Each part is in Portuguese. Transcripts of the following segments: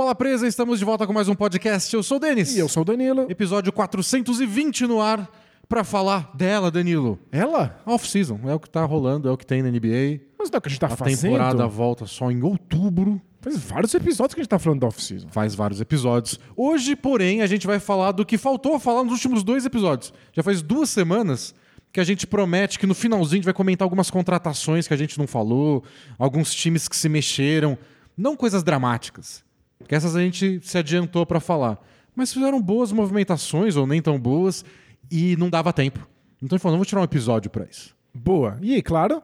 Bola Presa, estamos de volta com mais um podcast. Eu sou o Denis. E eu sou o Danilo. Episódio 420 no ar pra falar dela, Danilo. Ela? Off-season, é o que tá rolando, é o que tem na NBA. Mas não é o que a gente tá A fazendo. temporada volta só em outubro. Faz vários episódios que a gente tá falando da off-season. Faz vários episódios. Hoje, porém, a gente vai falar do que faltou falar nos últimos dois episódios. Já faz duas semanas que a gente promete que no finalzinho a gente vai comentar algumas contratações que a gente não falou, alguns times que se mexeram. Não coisas dramáticas, que essas a gente se adiantou pra falar. Mas fizeram boas movimentações, ou nem tão boas, e não dava tempo. Então gente falou, não vou tirar um episódio pra isso. Boa. E, claro,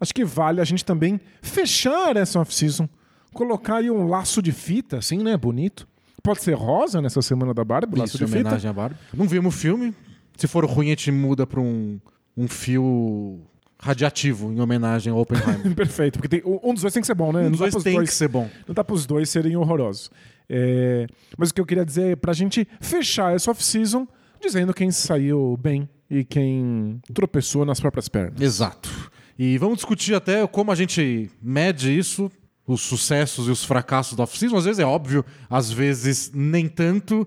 acho que vale a gente também fechar essa off-season. Colocar aí um laço de fita, assim, né? Bonito. Pode ser rosa nessa semana da Barbie, laço Isso, de em fita. homenagem à Barbie. Não vimos o filme. Se for ruim, a gente muda pra um, um fio radiativo em homenagem ao Oppenheimer. Perfeito, porque tem- um dos dois tem que ser bom, né? Um dos dois tem dois- que ser bom. Não dá pros dois serem horrorosos. É, Mas o que eu queria dizer é pra gente fechar essa off-season dizendo quem saiu bem e quem tropeçou nas próprias pernas. Exato. E vamos discutir até como a gente mede isso, os sucessos e os fracassos da off-season. Às vezes é óbvio, às vezes nem tanto.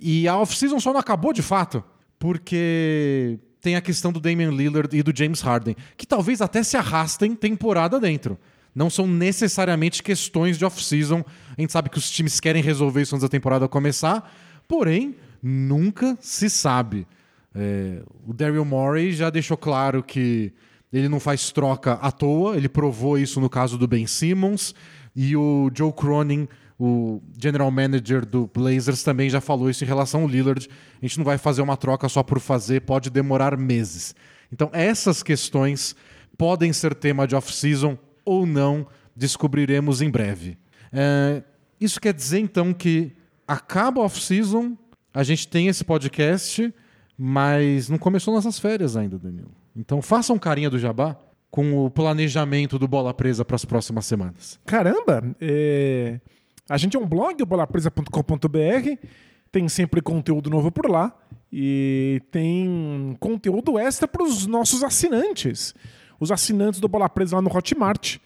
E a off-season só não acabou de fato, porque tem a questão do Damian Lillard e do James Harden, que talvez até se arrastem temporada dentro. Não são necessariamente questões de off-season. A gente sabe que os times querem resolver isso antes da temporada começar, porém, nunca se sabe. É, o Daryl Morey já deixou claro que ele não faz troca à toa, ele provou isso no caso do Ben Simmons, e o Joe Cronin, o general manager do Blazers, também já falou isso em relação ao Lillard. A gente não vai fazer uma troca só por fazer, pode demorar meses. Então, essas questões podem ser tema de off-season ou não, descobriremos em breve. É, isso quer dizer, então, que acaba a off-season, a gente tem esse podcast, mas não começou nossas férias ainda, Danilo. Então faça um carinha do Jabá com o planejamento do Bola Presa para as próximas semanas. Caramba, é, a gente é um blog, o bolapresa.com.br, tem sempre conteúdo novo por lá e tem conteúdo extra para os nossos assinantes. Os assinantes do Bola Presa lá no Hotmart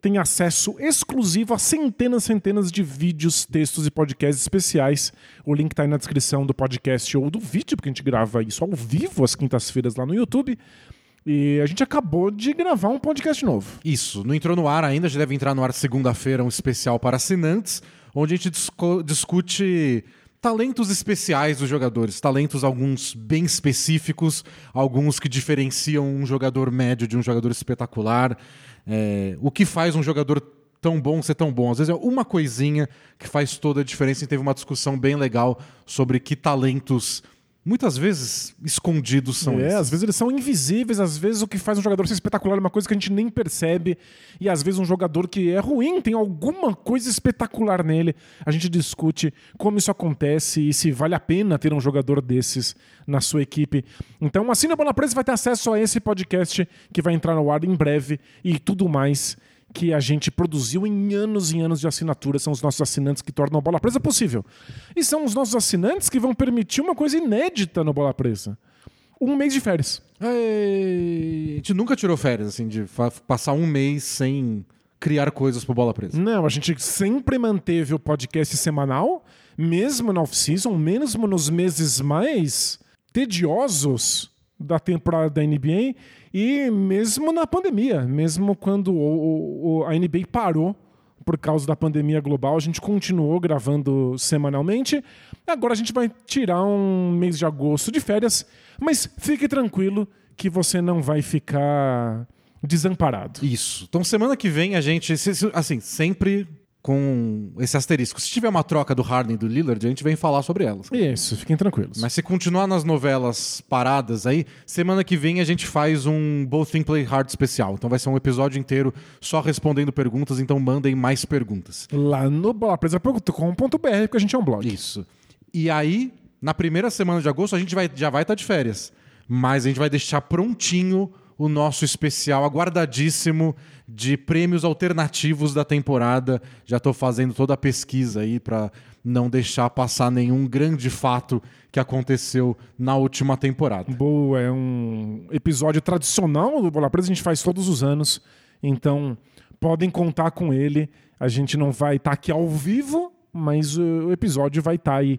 têm acesso exclusivo a centenas e centenas de vídeos, textos e podcasts especiais. O link está aí na descrição do podcast ou do vídeo, porque a gente grava isso ao vivo às quintas-feiras lá no YouTube. E a gente acabou de gravar um podcast novo. Isso, não entrou no ar ainda, já deve entrar no ar segunda-feira, um especial para assinantes, onde a gente discute talentos especiais dos jogadores, talentos alguns bem específicos, alguns que diferenciam um jogador médio de um jogador espetacular, é, o que faz um jogador tão bom ser tão bom. Às vezes é uma coisinha que faz toda a diferença e teve uma discussão bem legal sobre que talentos, muitas vezes escondidos, são É, esses. às vezes eles são invisíveis, às vezes o que faz um jogador ser espetacular é uma coisa que a gente nem percebe, e às vezes um jogador que é ruim tem alguma coisa espetacular nele. A gente discute como isso acontece e se vale a pena ter um jogador desses na sua equipe. Então, assina a Bola Presa vai ter acesso a esse podcast que vai entrar no ar em breve e tudo mais que a gente produziu em anos e anos de assinatura. São os nossos assinantes que tornam a Bola Presa possível. E são os nossos assinantes que vão permitir uma coisa inédita no Bola Presa. Um mês de férias. Ei, A gente nunca tirou férias, assim, de passar um mês sem criar coisas pro Bola Presa. Não, a gente sempre manteve o podcast semanal, mesmo na off-season, mesmo nos meses mais tediosos da temporada da NBA e mesmo na pandemia, mesmo quando o- o- a NBA parou por causa da pandemia global, a gente continuou gravando semanalmente. Agora a gente vai tirar um mês de agosto de férias, mas fique tranquilo que você não vai ficar desamparado. Isso. Então, semana que vem a gente, assim, sempre com esse asterisco. Se tiver uma troca do Harden e do Lillard, a gente vem falar sobre elas. Isso, fiquem tranquilos. Mas se continuar nas novelas paradas aí, semana que vem a gente faz um Both Think Play Hard especial. Então vai ser um episódio inteiro só respondendo perguntas, então mandem mais perguntas. Lá no bolapresa.com.br, porque a gente é um blog. Isso. E aí, na primeira semana de agosto, a gente vai, já vai estar de férias. Mas a gente vai deixar prontinho o nosso especial aguardadíssimo de prêmios alternativos da temporada. Já estou fazendo toda a pesquisa aí para não deixar passar nenhum grande fato que aconteceu na última temporada. Boa, é um episódio tradicional do Bola Presa, a gente faz todos os anos. Então, podem contar com ele. A gente não vai estar aqui ao vivo, mas o episódio vai estar aí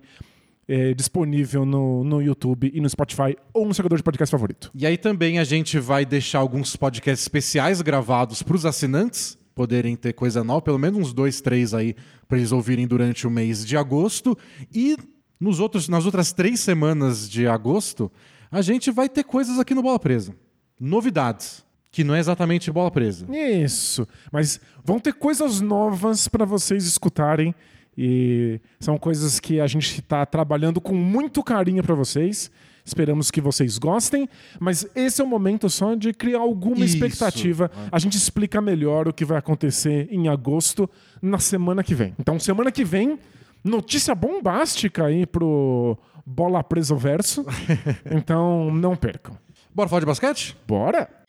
é, disponível no, no YouTube e no Spotify ou no jogador de podcast favorito. E aí também a gente vai deixar alguns podcasts especiais gravados para os assinantes poderem ter coisa nova, pelo menos uns dois, três aí para eles ouvirem durante o mês de agosto. E nos outros, nas outras três semanas de agosto, a gente vai ter coisas aqui no Bola Presa. Novidades. Que não é exatamente bola presa. Isso. Mas vão ter coisas novas para vocês escutarem. E são coisas que a gente está trabalhando com muito carinho para vocês. Esperamos que vocês gostem, mas esse é o momento só de criar alguma Isso. expectativa. A gente explica melhor o que vai acontecer em agosto na semana que vem. Então, semana que vem, notícia bombástica aí pro Bola Preso Verso. então, não percam. Bora falar de basquete? Bora!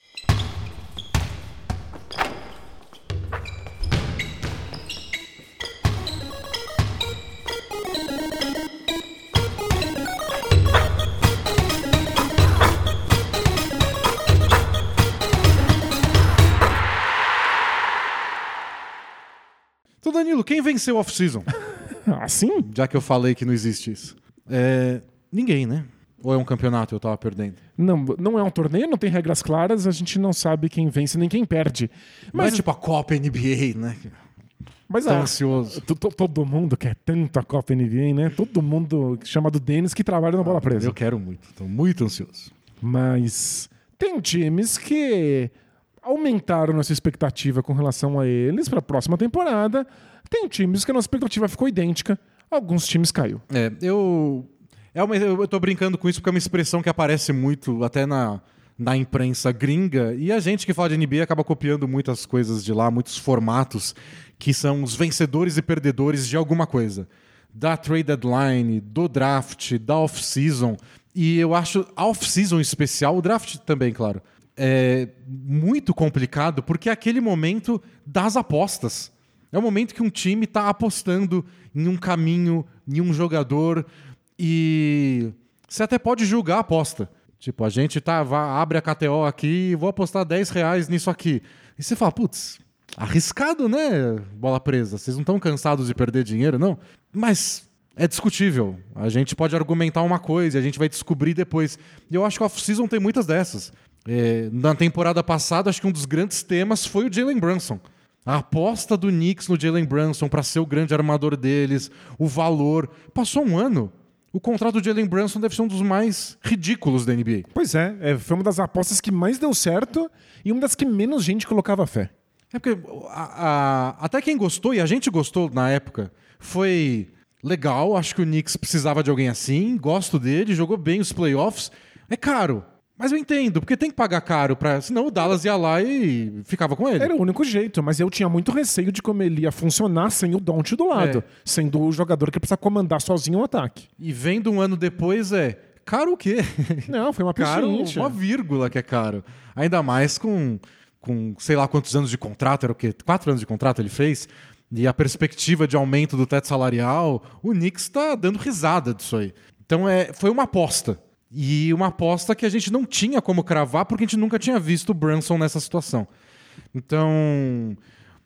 Quem venceu off-season? Assim? Já que eu falei que não existe isso. É... Ninguém, né? Ou é um campeonato eu tava perdendo? Não, não é um torneio, não tem regras claras, a gente não sabe quem vence nem quem perde. Mas Mas, é tipo a Copa NBA, né? mas Tô ah, ansioso. to- to- todo mundo quer tanto a Copa NBA, né? Todo mundo chamado Denis que trabalha na bola presa. Eu quero muito, tô muito ansioso. Mas tem times que aumentaram nossa expectativa com relação a eles para a próxima temporada. Tem times que a nossa expectativa ficou idêntica. Alguns times caiu. É, eu. É uma, eu tô brincando com isso porque é uma expressão que aparece muito até na, na imprensa gringa. E a gente que fala de NBA acaba copiando muitas coisas de lá, muitos formatos que são os vencedores e perdedores de alguma coisa. Da trade deadline, do draft, da off-season. E eu acho a off-season especial, o draft também, claro, é muito complicado porque é aquele momento das apostas. É o momento que um time está apostando em um caminho, em um jogador e você até pode julgar a aposta. Tipo, a gente tá, vá, abre a KTO aqui e vou apostar 10 reais nisso aqui. E você fala, putz, arriscado, né? Bola presa. Vocês não estão cansados de perder dinheiro, não? Mas é discutível. A gente pode argumentar uma coisa e a gente vai descobrir depois. E eu acho que a off-season tem muitas dessas. É, na temporada passada, acho que um dos grandes temas foi o Jalen Brunson. A aposta do Knicks no Jalen Brunson para ser o grande armador deles, o valor. Passou um ano. O contrato do Jalen Brunson deve ser um dos mais ridículos da NBA. Pois é, é, foi uma das apostas que mais deu certo e uma das que menos gente colocava fé. É porque a- a- até quem gostou, e a gente gostou na época, foi legal. Acho que o Knicks precisava de alguém assim. Gosto dele, jogou bem os playoffs. É caro. Mas eu entendo, porque tem que pagar caro, pra, senão o Dallas ia lá e ficava com ele. Era o único jeito, mas eu tinha muito receio de como ele ia funcionar sem o Don't do lado, É. sendo o jogador que precisa comandar sozinho o ataque. E vendo um ano depois é. Caro o quê? Não, foi uma caro, uma vírgula que é caro. Ainda mais com, com sei lá quantos anos de contrato, era o quê? Quatro anos de contrato ele fez? E a perspectiva de aumento do teto salarial, o Knicks está dando risada disso aí. Então é, foi uma aposta. E uma aposta que a gente não tinha como cravar porque a gente nunca tinha visto o Brunson nessa situação. Então,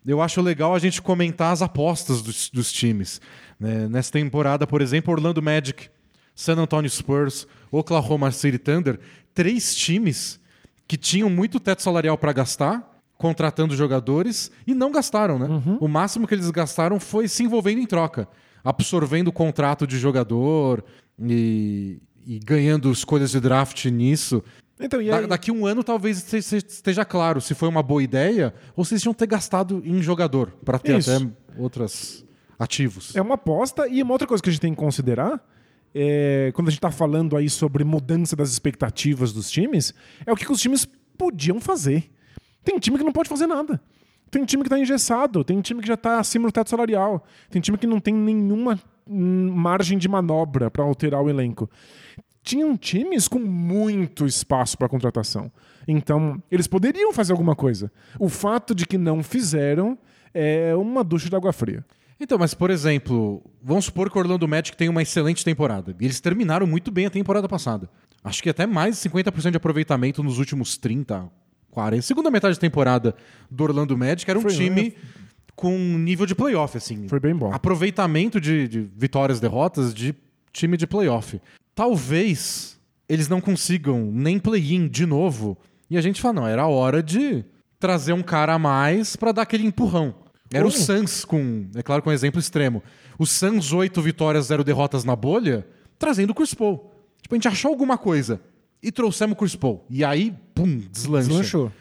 eu acho legal a gente comentar as apostas dos, dos times. né? Nessa temporada, por exemplo, Orlando Magic, San Antonio Spurs, Oklahoma City Thunder, três times que tinham muito teto salarial para gastar, contratando jogadores, e não gastaram, né? O máximo que eles gastaram foi se envolvendo em troca, absorvendo o contrato de jogador e, e ganhando escolhas de draft nisso. Então, Da- daqui um ano talvez este- este- esteja claro se foi uma boa ideia ou se eles tinham ter gastado em jogador para ter Isso. até outros ativos. é uma aposta e uma outra coisa que a gente tem que considerar é, quando a gente está falando aí sobre mudança das expectativas dos times, é o que, que os times podiam fazer. Tem time que não pode fazer nada. Tem time que está engessado, tem time que já está acima do teto salarial, tem time que não tem nenhuma hum, margem de manobra para alterar o elenco. Tinham times com muito espaço para contratação. Então, eles poderiam fazer alguma coisa. O fato de que não fizeram é uma ducha de água fria. Então, mas por exemplo, vamos supor que o Orlando Magic tem uma excelente temporada. E eles terminaram muito bem a temporada passada. Acho que até mais de 50% de aproveitamento nos últimos 30, 40. Segunda metade da temporada do Orlando Magic era um Foi, né? Com nível de playoff, assim. Foi bem bom. Aproveitamento de, de vitórias, derrotas de time de playoff. Talvez eles não consigam nem play-in de novo. E a gente fala, não, era hora de trazer um cara a mais pra dar aquele empurrão. Era o. Suns com, é claro, com um exemplo extremo. O Suns, oito vitórias, zero derrotas na bolha, trazendo o Chris Paul. Tipo, a gente achou alguma coisa e trouxemos o Chris Paul. E aí, pum, deslancha. Deslanchou.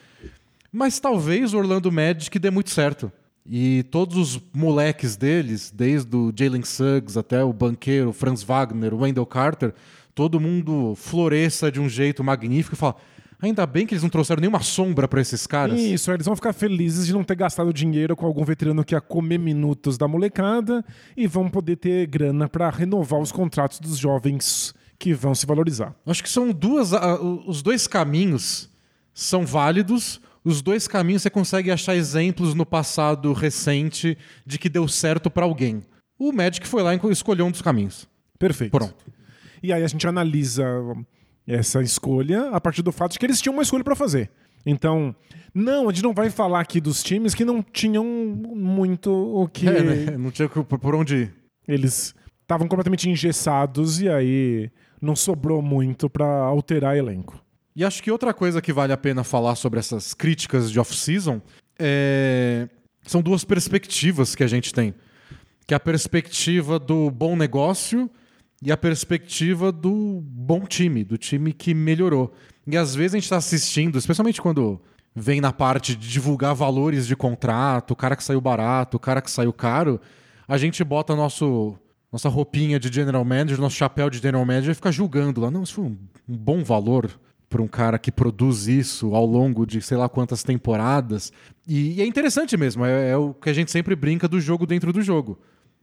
Mas talvez o Orlando Magic dê muito certo. E todos os moleques deles, desde o Jalen Suggs até o banqueiro, o Franz Wagner, o Wendell Carter, todo mundo floresça de um jeito magnífico e fala: ainda bem que eles não trouxeram nenhuma sombra pra esses caras. Isso, eles vão ficar felizes de não ter gastado dinheiro com algum veterano que ia comer minutos da molecada e vão poder ter grana pra renovar os contratos dos jovens que vão se valorizar. Acho que são duas. ah, os dois caminhos são válidos. Os dois caminhos você consegue achar exemplos no passado recente de que deu certo pra alguém. O Magic foi lá e escolheu um dos caminhos. Perfeito. Pronto. E aí a gente analisa essa escolha a partir do fato de que eles tinham uma escolha pra fazer. Então, não, a gente não vai falar aqui dos times que não tinham muito o que É, né? Não tinha por por onde ir. eles estavam completamente engessados e aí não sobrou muito pra alterar elenco. E acho que outra coisa que vale a pena falar sobre essas críticas de off-season é... são duas perspectivas que a gente tem. Que é a perspectiva do bom negócio e a perspectiva do bom time, do time que melhorou. E às vezes a gente está assistindo, especialmente quando vem na parte de divulgar valores de contrato, o cara que saiu barato, o cara que saiu caro, a gente bota nosso nossa roupinha de general manager, nosso chapéu de general manager e fica julgando lá. Não, isso foi um, um bom valor para um cara que produz isso ao longo de sei lá quantas temporadas. E, e é interessante mesmo, é, é o que a gente sempre brinca do jogo dentro do jogo.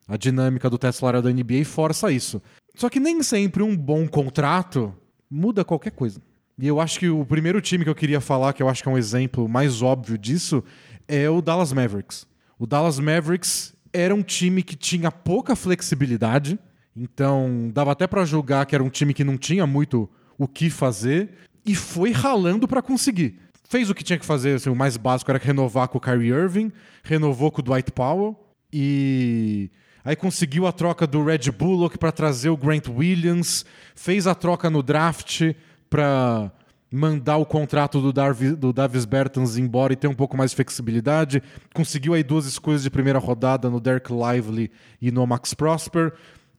A dinâmica do teto salarial da NBA força isso. Só que nem sempre um bom contrato muda qualquer coisa. E eu acho que o primeiro time que eu queria falar, que eu acho que é um exemplo mais óbvio disso, é o Dallas Mavericks. O Dallas Mavericks era um time que tinha pouca flexibilidade, então dava até pra julgar que era um time que não tinha muito o que fazer e foi ralando pra conseguir. Fez o que tinha que fazer, assim, o mais básico era renovar com o Kyrie Irving, renovou com o Dwight Powell e aí conseguiu a troca do Red Bullock pra trazer o Grant Williams, fez a troca no draft pra mandar o contrato do, Darvi, do Davis Bertans embora e ter um pouco mais de flexibilidade. Conseguiu aí duas escolhas de primeira rodada no Derek Lively e no Max Prosper.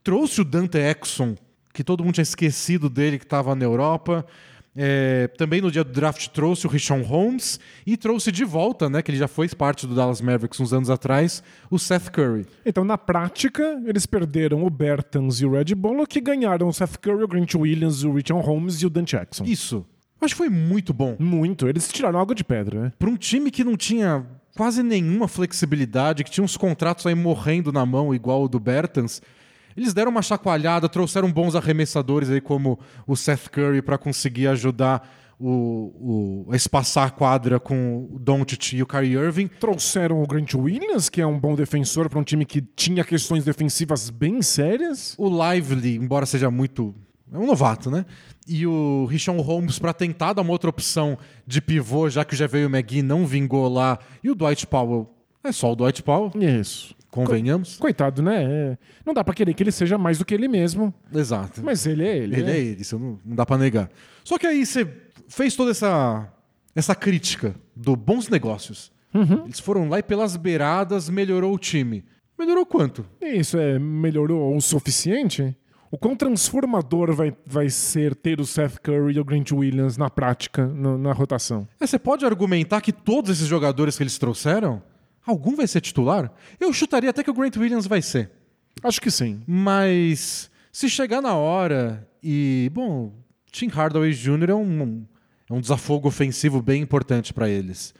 Trouxe o Dante Exxon, que todo mundo tinha esquecido dele, que estava na Europa. É, também no dia do draft trouxe o Richon Holmes e trouxe de volta, né, que ele já foi parte do Dallas Mavericks uns anos atrás, o Seth Curry. Então, na prática, eles perderam o Bertans e o Red Bullock e ganharam o Seth Curry, o Grant Williams, o Richard Holmes e o Dan Jackson. Isso. Acho que foi muito bom. Muito. Eles tiraram água de pedra, né? Para um time que não tinha quase nenhuma flexibilidade, que tinha uns contratos aí morrendo na mão, igual o do Bertans, eles deram uma chacoalhada, trouxeram bons arremessadores aí como o Seth Curry para conseguir ajudar o, o, a espaçar a quadra com o Doncic e o Kyrie Irving. Trouxeram o Grant Williams, que é um bom defensor para um time que tinha questões defensivas bem sérias. O Lively, embora seja muito é um novato, né? E o Richon Holmes para tentar dar uma outra opção de pivô, já que já veio o McGee não vingou lá. E o Dwight Powell, é só o Dwight Powell, Isso. Convenhamos. Coitado, né? É. Não dá pra querer que ele seja mais do que ele mesmo, Exato. mas ele é ele. Ele né? é ele, isso não, não dá pra negar. Só que aí você fez toda essa, essa crítica do bons negócios. Eles foram lá e pelas beiradas melhorou o time. Melhorou quanto? Isso é melhorou o suficiente? O quão transformador vai, vai ser ter o Seth Curry e o Grant Williams na prática, no- na rotação? É, você pode argumentar que todos esses jogadores que eles trouxeram, algum vai ser titular? Eu chutaria até que o Grant Williams vai ser. Acho que sim. Mas se chegar na hora e, bom, Tim Hardaway Jr. é um, é um desafogo ofensivo bem importante pra eles.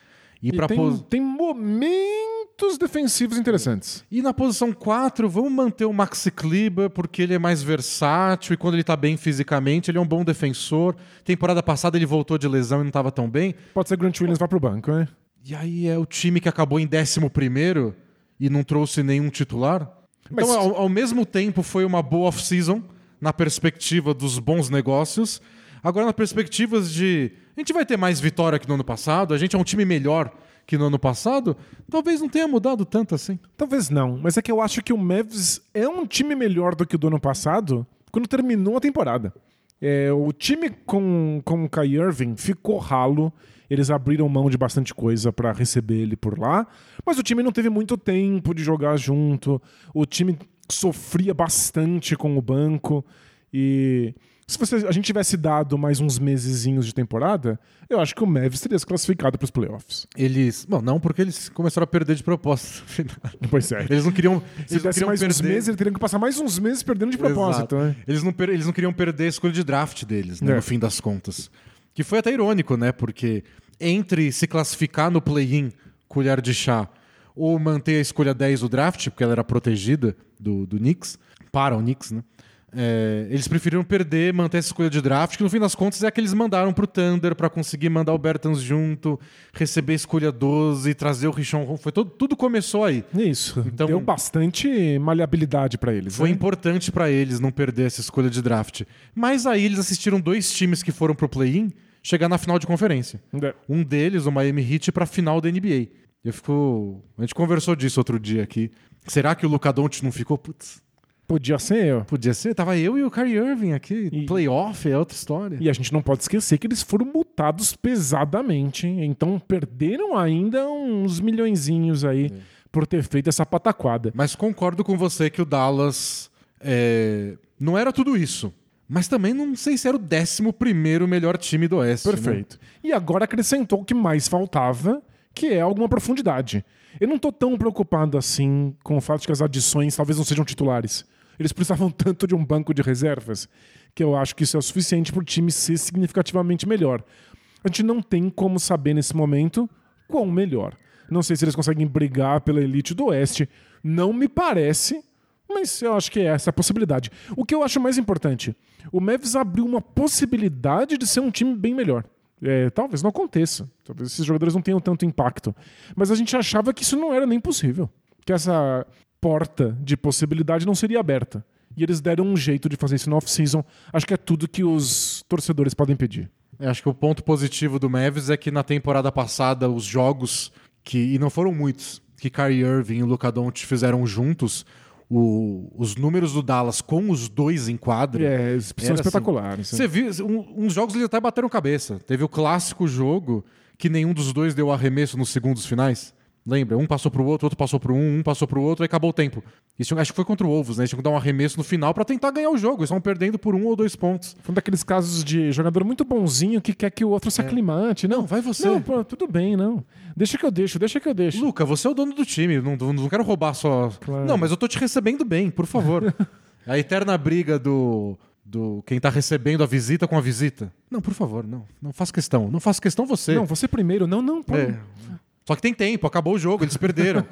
E, E pra tem, pos- tem momentos defensivos interessantes. e na posição 4, vamos manter o Maxi Kleber porque ele é mais versátil e quando ele tá bem fisicamente, ele é um bom defensor. Temporada passada ele voltou de lesão e não tava tão bem. Pode ser que o Grant Williams vá pro banco, né? E aí é o time que acabou em 11 e não trouxe nenhum titular. Mas- Então, ao, ao mesmo tempo, foi uma boa off-season na perspectiva dos bons negócios. Agora, na perspectiva de. A gente vai ter mais vitória que no ano passado, a gente é um time melhor que no ano passado, talvez não tenha mudado tanto assim. Talvez não, mas é que eu acho que o Mavs é um time melhor do que o do ano passado quando terminou a temporada. É, o time com, com o Kai Irving ficou ralo. Eles abriram mão de bastante coisa para receber ele por lá, mas o time não teve muito tempo de jogar junto. O time sofria bastante com o banco e se você, a gente tivesse dado mais uns mesezinhos de temporada, eu acho que o Mavs teria se classificado para os playoffs. Eles. Bom, não, porque eles começaram a perder de propósito. Pois é. Eles não queriam. Se Eles não desse queriam mais uns perder. meses, ele teria que passar mais uns meses perdendo de propósito. Né? Eles, não eles não queriam perder a escolha de draft deles, né, É. no fim das contas. Que foi até irônico, né? Porque entre se classificar no play-in, colher de chá, ou manter a escolha 10 do draft, porque ela era protegida do, do Knicks, para o Knicks, né? É, eles preferiram perder, manter essa escolha de draft, que no fim das contas é a que eles mandaram pro Thunder para conseguir mandar o Bertans junto, receber a escolha 12, trazer o Richon. Foi todo, tudo começou aí. Isso. Então- Deu bastante maleabilidade para eles. Foi né? importante pra eles não perder essa escolha de draft. Mas aí eles assistiram dois times que foram pro play-in chegar na final de conferência. É. Um deles, o Miami Heat, pra final da NBA. Eu fico. A gente conversou disso outro dia aqui. Será que o Luka Doncic não ficou? Putz, Podia ser eu. podia ser. Tava eu e o Kyrie Irving aqui. E- Playoff é outra história. E a gente não pode esquecer que eles foram multados pesadamente. hein? Então perderam ainda uns milhõezinhos aí por ter feito essa pataquada. Mas concordo com você que o Dallas é, não era tudo isso. Mas também não sei se era o 11 primeiro melhor time do Oeste. né? Perfeito. E agora acrescentou o que mais faltava, que é alguma profundidade. Eu não tô tão preocupado assim com o fato de que as adições talvez não sejam titulares. Eles precisavam tanto de um banco de reservas que eu acho que isso é o suficiente para o time ser significativamente melhor. A gente não tem como saber nesse momento quão melhor. Não sei se eles conseguem brigar pela elite do Oeste. Não me parece, mas eu acho que é essa a possibilidade. O que eu acho mais importante, o Mavs abriu uma possibilidade de ser um time bem melhor. É, talvez não aconteça. Talvez esses jogadores não tenham tanto impacto. Mas a gente achava que isso não era nem possível. Que essa porta de possibilidade não seria aberta. E eles deram um jeito de fazer isso no off-season. Acho que é tudo que os torcedores podem pedir. Eu acho que o ponto positivo do Mavis é que na temporada passada os jogos que e não foram muitos que Kyrie Irving e o Luka Doncic fizeram juntos, o- os números do Dallas com os dois em quadra. É, são Era assim. espetaculares. Você viu, um- uns jogos eles até bateram cabeça. Teve o clássico jogo que nenhum dos dois deu arremesso nos segundos finais. Lembra? Um passou pro outro, outro passou pro um, um passou pro outro, e acabou o tempo. Isso acho que foi contra o Wolves, né? Eles tinham que dar um arremesso no final pra tentar ganhar o jogo. Eles estavam perdendo por um ou dois pontos. Foi um daqueles casos de jogador muito bonzinho que quer que o outro se aclimate. Não, Não, vai você. Não, pô, tudo bem, não. Deixa que eu deixo, deixa que eu deixo. Luca, você é o dono do time, não, não, quero roubar só. Claro. Não, mas eu tô te recebendo bem, por favor. a eterna briga do. Do quem tá recebendo a visita com a visita. Não, por favor, não. Não faça questão. Não faça questão você. Não, você primeiro. Não, não, pô. É. Só que tem tempo, acabou o jogo, eles perderam.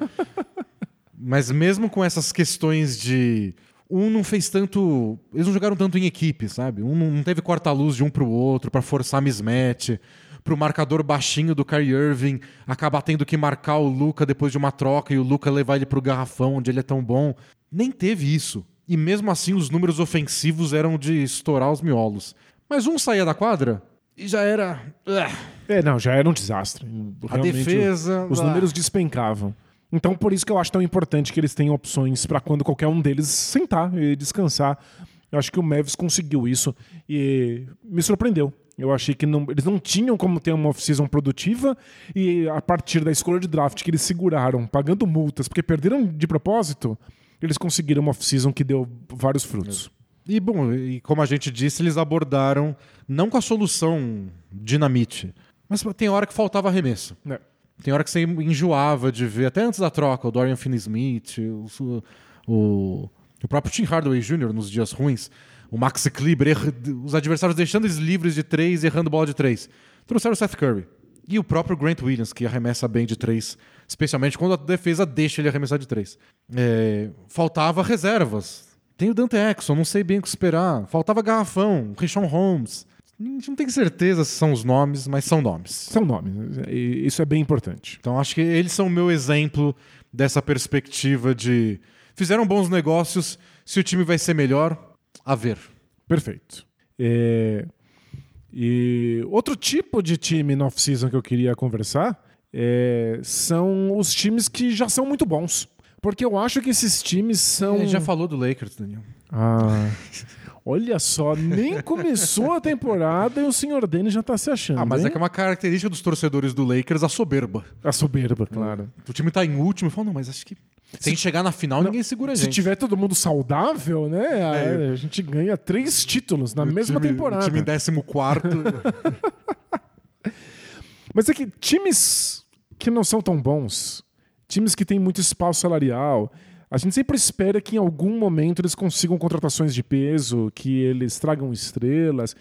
Mas mesmo com essas questões de. Um não fez tanto. Eles não jogaram tanto em equipe, sabe? Um não teve corta-luz de um pro outro pra forçar mismatch. Pro marcador baixinho do Kyrie Irving acabar tendo que marcar o Luca depois de uma troca e o Luca levar ele pro garrafão onde ele é tão bom. Nem teve isso. E mesmo assim os números ofensivos eram de estourar os miolos. Mas um saía da quadra e já era. É, não, já era um desastre. a Realmente, defesa. Os números despencavam. Então, por isso que eu acho tão importante que eles tenham opções pra quando qualquer um deles sentar e descansar. Eu acho que o Mavs conseguiu isso e me surpreendeu. Eu achei que não- eles não tinham como ter uma off-season produtiva e a partir da escolha de draft que eles seguraram, pagando multas, porque perderam de propósito, eles conseguiram uma off-season que deu vários frutos. E bom, e como a gente disse, eles abordaram não com a solução dinamite, mas tem hora que faltava arremesso. É. Tem hora que você enjoava de ver, até antes da troca, o Dorian Finney-Smith, o, o, o próprio Tim Hardaway Jr. nos dias ruins, o Max Kleber, os adversários deixando eles livres de três e errando bola de três. Trouxeram o Seth Curry. E o próprio Grant Williams, que arremessa bem de três, especialmente quando a defesa deixa ele arremessar de três. É, faltava reservas. Tem o Dante Exxon, não sei bem o que esperar. Faltava garrafão, Rishon Holmes. A gente não tem certeza se são os nomes, mas são nomes. São nomes, e isso é bem importante. Então acho que eles são o meu exemplo dessa perspectiva de fizeram bons negócios, se o time vai ser melhor, a ver. Perfeito. É, E outro tipo de time no off-season que eu queria conversar é, são os times que já são muito bons. Porque eu acho que esses times são. Gente já falou do Lakers, Daniel. Ah. Olha só, nem começou a temporada e o senhor Denis já tá se achando. Ah, mas hein? é que é uma característica dos torcedores do Lakers a soberba. A soberba, claro. O time tá em último e fala, não, mas acho que se gente chegar na final, ninguém segura a Se gente. tiver todo mundo saudável, né? É. a- gente ganha três títulos na O mesma time- temporada. O time em 14 Mas é que times que não são tão bons, times que têm muito espaço salarial, a gente sempre espera que em algum momento eles consigam contratações de peso, que eles tragam estrelas.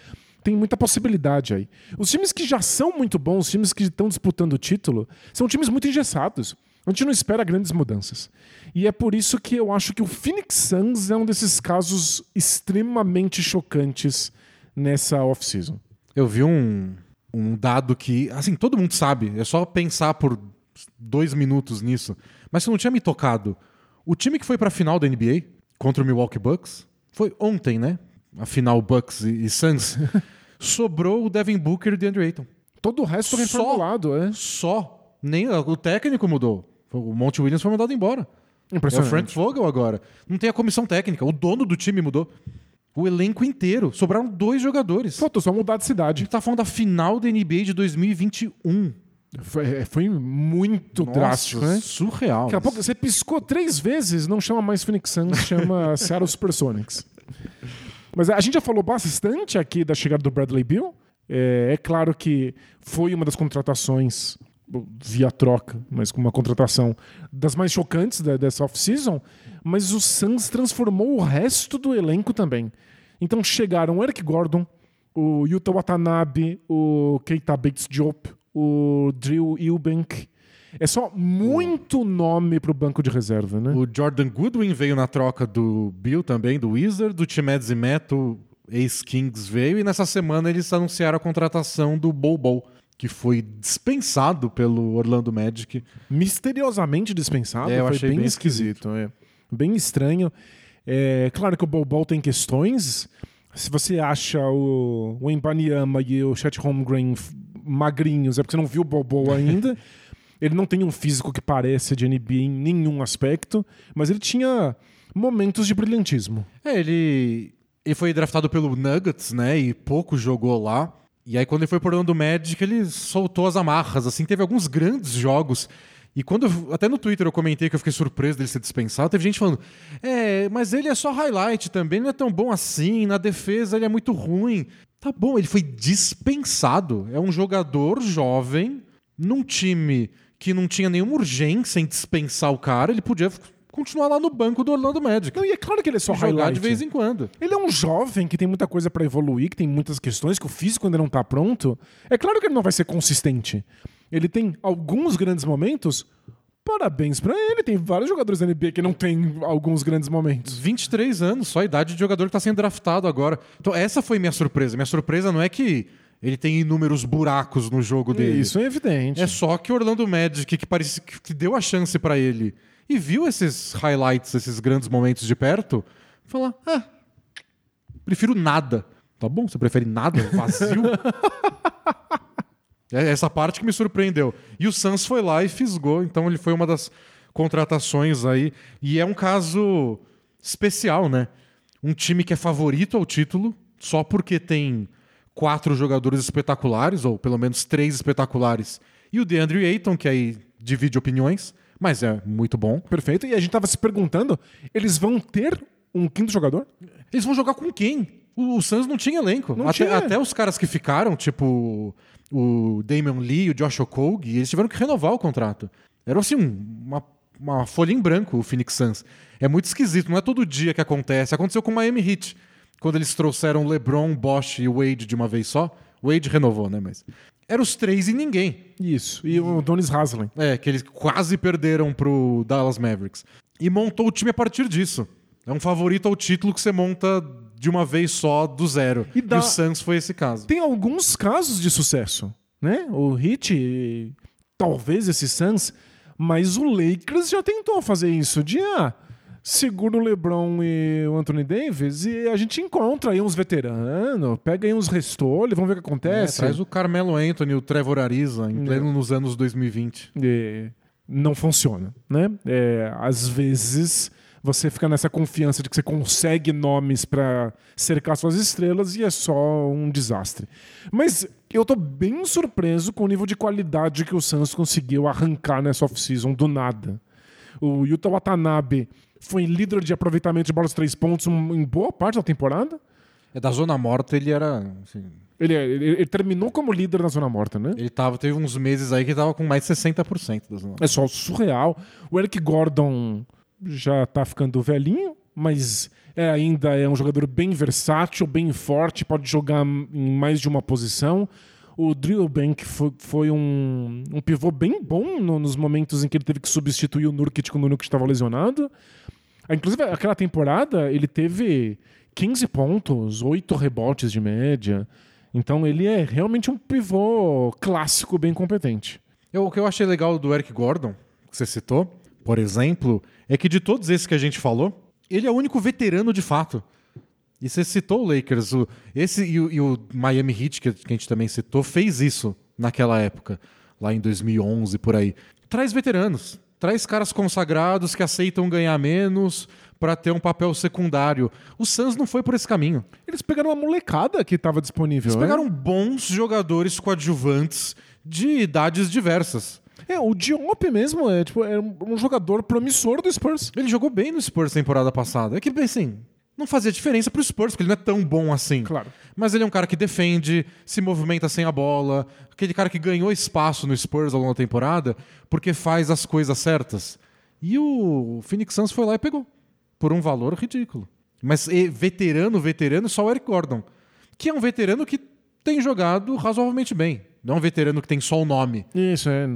Tem muita possibilidade aí. Os times que já são muito bons, os times que estão disputando o título, são times muito engessados. A gente não espera grandes mudanças. E é por isso que eu acho que o Phoenix Suns é um desses casos extremamente chocantes nessa off-season. Eu vi um, um dado que, assim, todo mundo sabe, é só pensar por dois minutos nisso. Mas você não tinha me tocado. O time que foi pra final da NBA contra o Milwaukee Bucks foi ontem, né? A final Bucks e, e Suns. Sobrou o Devin Booker e o DeAndre Ayton. Todo o resto Só? reformulado, é. Só. Nem o técnico mudou. O Monte Williams foi mandado embora. É o Impressionante. Frank Vogel agora. Não tem a comissão técnica. O dono do time mudou. O elenco inteiro. Sobraram dois jogadores. Faltou só mudar de A cidade. gente tá falando da final da NBA de 2021. Foi, é, foi muito Nossa, drástico, né? Surreal. Daqui a pouco você piscou três vezes, não chama mais Phoenix Suns, chama Seattle Supersonics. Mas a gente já falou bastante aqui da chegada do Bradley Bill. É, é claro que foi uma das contratações via troca, mas com uma contratação das mais chocantes da- dessa off-season. Mas o Suns transformou o resto do elenco também. Então chegaram o Eric Gordon, o Yuta Watanabe, o Keita Bates-Diop, o Drew Eubank. É só muito nome pro banco de reserva, né? O Jordan Goodwin veio na troca do Bill também, do Wizard, do Timed Zimeto, ex-Kings veio, e nessa semana eles anunciaram a contratação do Bobo, que foi dispensado pelo Orlando Magic. Misteriosamente dispensado, É, eu foi achei bem, bem esquisito. é. Bem estranho. É, claro que o Bobol tem questões. Se você acha o, o Embanyama e o Chet Holmgren magrinhos, é porque você não viu o Bobol ainda. ele não tem um físico que pareça de NBA em nenhum aspecto, mas ele tinha momentos de brilhantismo. É, ele, ele foi draftado pelo Nuggets, né, e pouco jogou lá. E aí quando ele foi pro Orlando Magic, ele soltou as amarras, assim, teve alguns grandes jogos. E quando eu- até no Twitter eu comentei que eu fiquei surpreso dele ser dispensado, teve gente falando: "É, mas ele é só highlight também, não é tão bom assim, na defesa ele é muito ruim". Tá bom, ele foi dispensado. É um jogador jovem num time que não tinha nenhuma urgência em dispensar o cara, ele podia continuar lá no banco do Orlando Magic. Não, e é claro que ele é só jogar highlight. de vez em quando. Ele é um jovem que tem muita coisa pra evoluir, que tem muitas questões, que o físico ainda não tá pronto. É claro que ele não vai ser consistente. Ele tem alguns grandes momentos. Parabéns pra ele. Tem vários jogadores da NBA que não tem alguns grandes momentos. 23 anos, só a idade de jogador que tá sendo draftado agora. Então, essa foi minha surpresa. Minha surpresa não é que ele tem inúmeros buracos no jogo dele. Isso é evidente. É só que o Orlando Magic, que, parece, que deu a chance pra ele e viu esses highlights, esses grandes momentos de perto, falar: ah, prefiro nada. Tá bom? Você prefere nada? Vazio? É essa parte que me surpreendeu. E o Suns foi lá e fisgou, então ele foi uma das contratações aí. E é um caso especial, né? Um time que é favorito ao título, só porque tem quatro jogadores espetaculares, ou pelo menos três espetaculares, e o DeAndre Ayton, que aí divide opiniões, mas é muito bom. Perfeito. E a gente tava se perguntando: eles vão ter um quinto jogador? Eles vão jogar com quem? O, o Suns não tinha elenco. Não até, tinha. até os caras que ficaram, tipo o Damian Lee, o Josh Okogie, eles tiveram que renovar o contrato. Era assim, um- uma, uma folha em branco o Phoenix Suns. É muito esquisito, não é todo dia que acontece. Aconteceu com o Miami Heat, quando eles trouxeram LeBron, Bosch e Wade de uma vez só. Wade renovou, né? Mas eram os três e ninguém. Isso. E o Donis Haslem. É, que eles quase perderam pro Dallas Mavericks. E montou o time a partir disso. É um favorito ao título que você monta de uma vez só, do zero. E E, dá- o Suns foi esse caso. Tem alguns casos de sucesso, né? O Heat, talvez esse Suns, mas o Lakers já tentou fazer isso. De, ah, segura o LeBron e o Anthony Davis e a gente encontra aí uns veteranos, pega aí uns restolhos, vamos ver o que É, acontece. traz o Carmelo Anthony, o Trevor Ariza, em pleno nos anos 2020. É, não funciona, né? É, às vezes você fica nessa confiança de que você consegue nomes pra cercar suas estrelas e é só um desastre. Mas eu tô bem surpreso com o nível de qualidade que o Suns conseguiu arrancar nessa off-season do nada. O Yuta Watanabe foi líder de aproveitamento de bolas de três pontos em boa parte da temporada. É da Zona Morta, ele era. assim, Ele, ele- ele terminou como líder na zona morta, né? ele tava, teve uns meses aí que tava com mais de 60% da Zona É só surreal. O Eric Gordon já tá ficando velhinho, mas é, ainda é um jogador bem versátil, bem forte, pode jogar em mais de uma posição. O Drill Bank foi, foi um, um pivô bem bom no- nos momentos em que ele teve que substituir o Nurkic quando o Nurkic estava lesionado. Ah, Inclusive, aquela temporada ele teve 15 pontos, 8 rebotes de média. Então ele é realmente um pivô clássico bem competente. Eu- o que eu achei legal do Eric Gordon, que você citou, por exemplo, é que de todos esses que a gente falou, ele é o único veterano de fato. E você citou o Lakers, o, esse e o, e o Miami Heat, que, que a gente também citou, fez isso naquela época, lá em 2011, por aí. Traz veteranos, traz caras consagrados que aceitam ganhar menos para ter um papel secundário. O Suns não foi por esse caminho. Eles pegaram uma molecada que estava disponível. Eles né? pegaram bons jogadores coadjuvantes de idades diversas. É, o Diop mesmo é, tipo, é um jogador promissor do Spurs. Ele jogou bem no Spurs temporada passada. É que, assim, não fazia diferença pro Spurs, porque ele não é tão bom assim. Claro. Mas ele é um cara que defende, se movimenta sem a bola, aquele cara que ganhou espaço no Spurs ao longo da temporada porque faz as coisas certas. E o Phoenix Suns foi lá e pegou. Por um valor ridículo. Mas veterano, veterano, só o Eric Gordon. Que é um veterano que tem jogado razoavelmente bem. Não é um veterano que tem só o nome. Isso, é.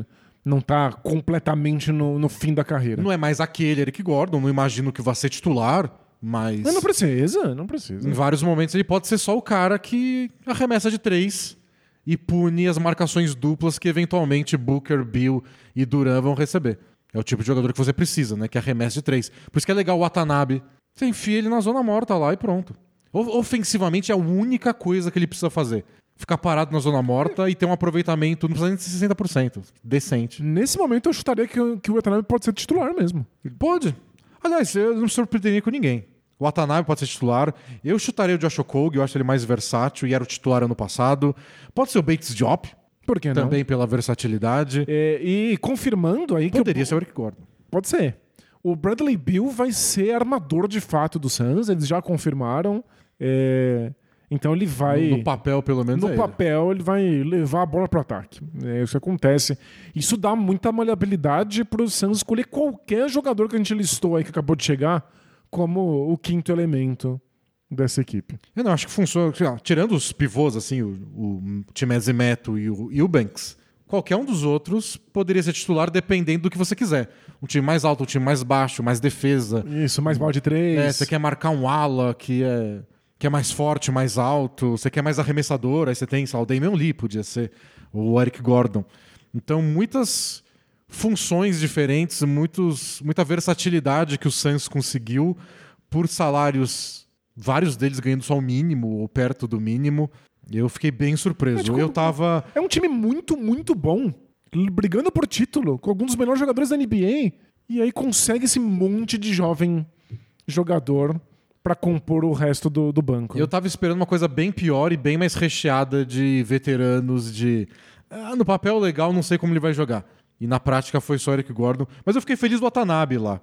Não tá completamente no, no fim da carreira. Não é mais aquele Eric Gordon, não imagino que vá ser titular, mas. Mas não precisa, não precisa. Em vários momentos ele pode ser só o cara que arremessa de três e pune as marcações duplas que eventualmente Booker, Bill e Duran vão receber. É o tipo de jogador que você precisa, né? Que arremessa de três. Por isso que é legal o Watanabe. Você enfia ele na zona morta lá e pronto. Ofensivamente é a única coisa que ele precisa fazer. Ficar parado na zona morta e ter um aproveitamento, não precisa nem de 60%. Decente. Nesse momento eu chutaria que, o- que o Watanabe pode ser titular mesmo. Pode. Aliás, eu não me surpreenderia com ninguém. O Watanabe pode ser titular. Eu chutaria o Josh Okogie, eu acho ele mais versátil e era o titular ano passado. Pode ser o Bates Diop, Por que não? também pela versatilidade. É, e confirmando aí que Poderia ser o Eric Gordon. Pode ser. O Bradley Bill vai ser armador de fato do Suns, eles já confirmaram. É, Então ele vai. No, papel, pelo menos, No é ele. papel, ele vai levar a bola para o ataque. É isso que acontece. Isso dá muita maleabilidade para o Suns escolher qualquer jogador que a gente listou aí que acabou de chegar como o quinto elemento dessa equipe. Eu não acho que funciona. tirando os pivôs, assim, o, o Timese Meto e o Eubanks, qualquer um dos outros poderia ser titular dependendo do que você quiser. Um time mais alto, um time mais baixo, mais defesa. Isso, mais bola de três. É, você quer marcar um ala que é, que é mais forte, mais alto, você quer mais arremessador, aí você tem, sei lá, o Damian Lee podia ser, o Eric Gordon. Então, muitas funções diferentes, muitos, muita versatilidade que o Suns conseguiu por salários, vários deles ganhando só o mínimo ou perto do mínimo. Eu fiquei bem surpreso. Mas como- Eu tava. É um time muito, muito bom. Brigando por título, com alguns dos melhores jogadores da NBA. E aí consegue esse monte de jovem jogador pra compor o resto do, do banco. Eu tava esperando uma coisa bem pior e bem mais recheada de veteranos de. "Ah, no papel legal, não sei como ele vai jogar. E na prática foi só Eric Gordon. Mas eu fiquei feliz do Watanabe lá.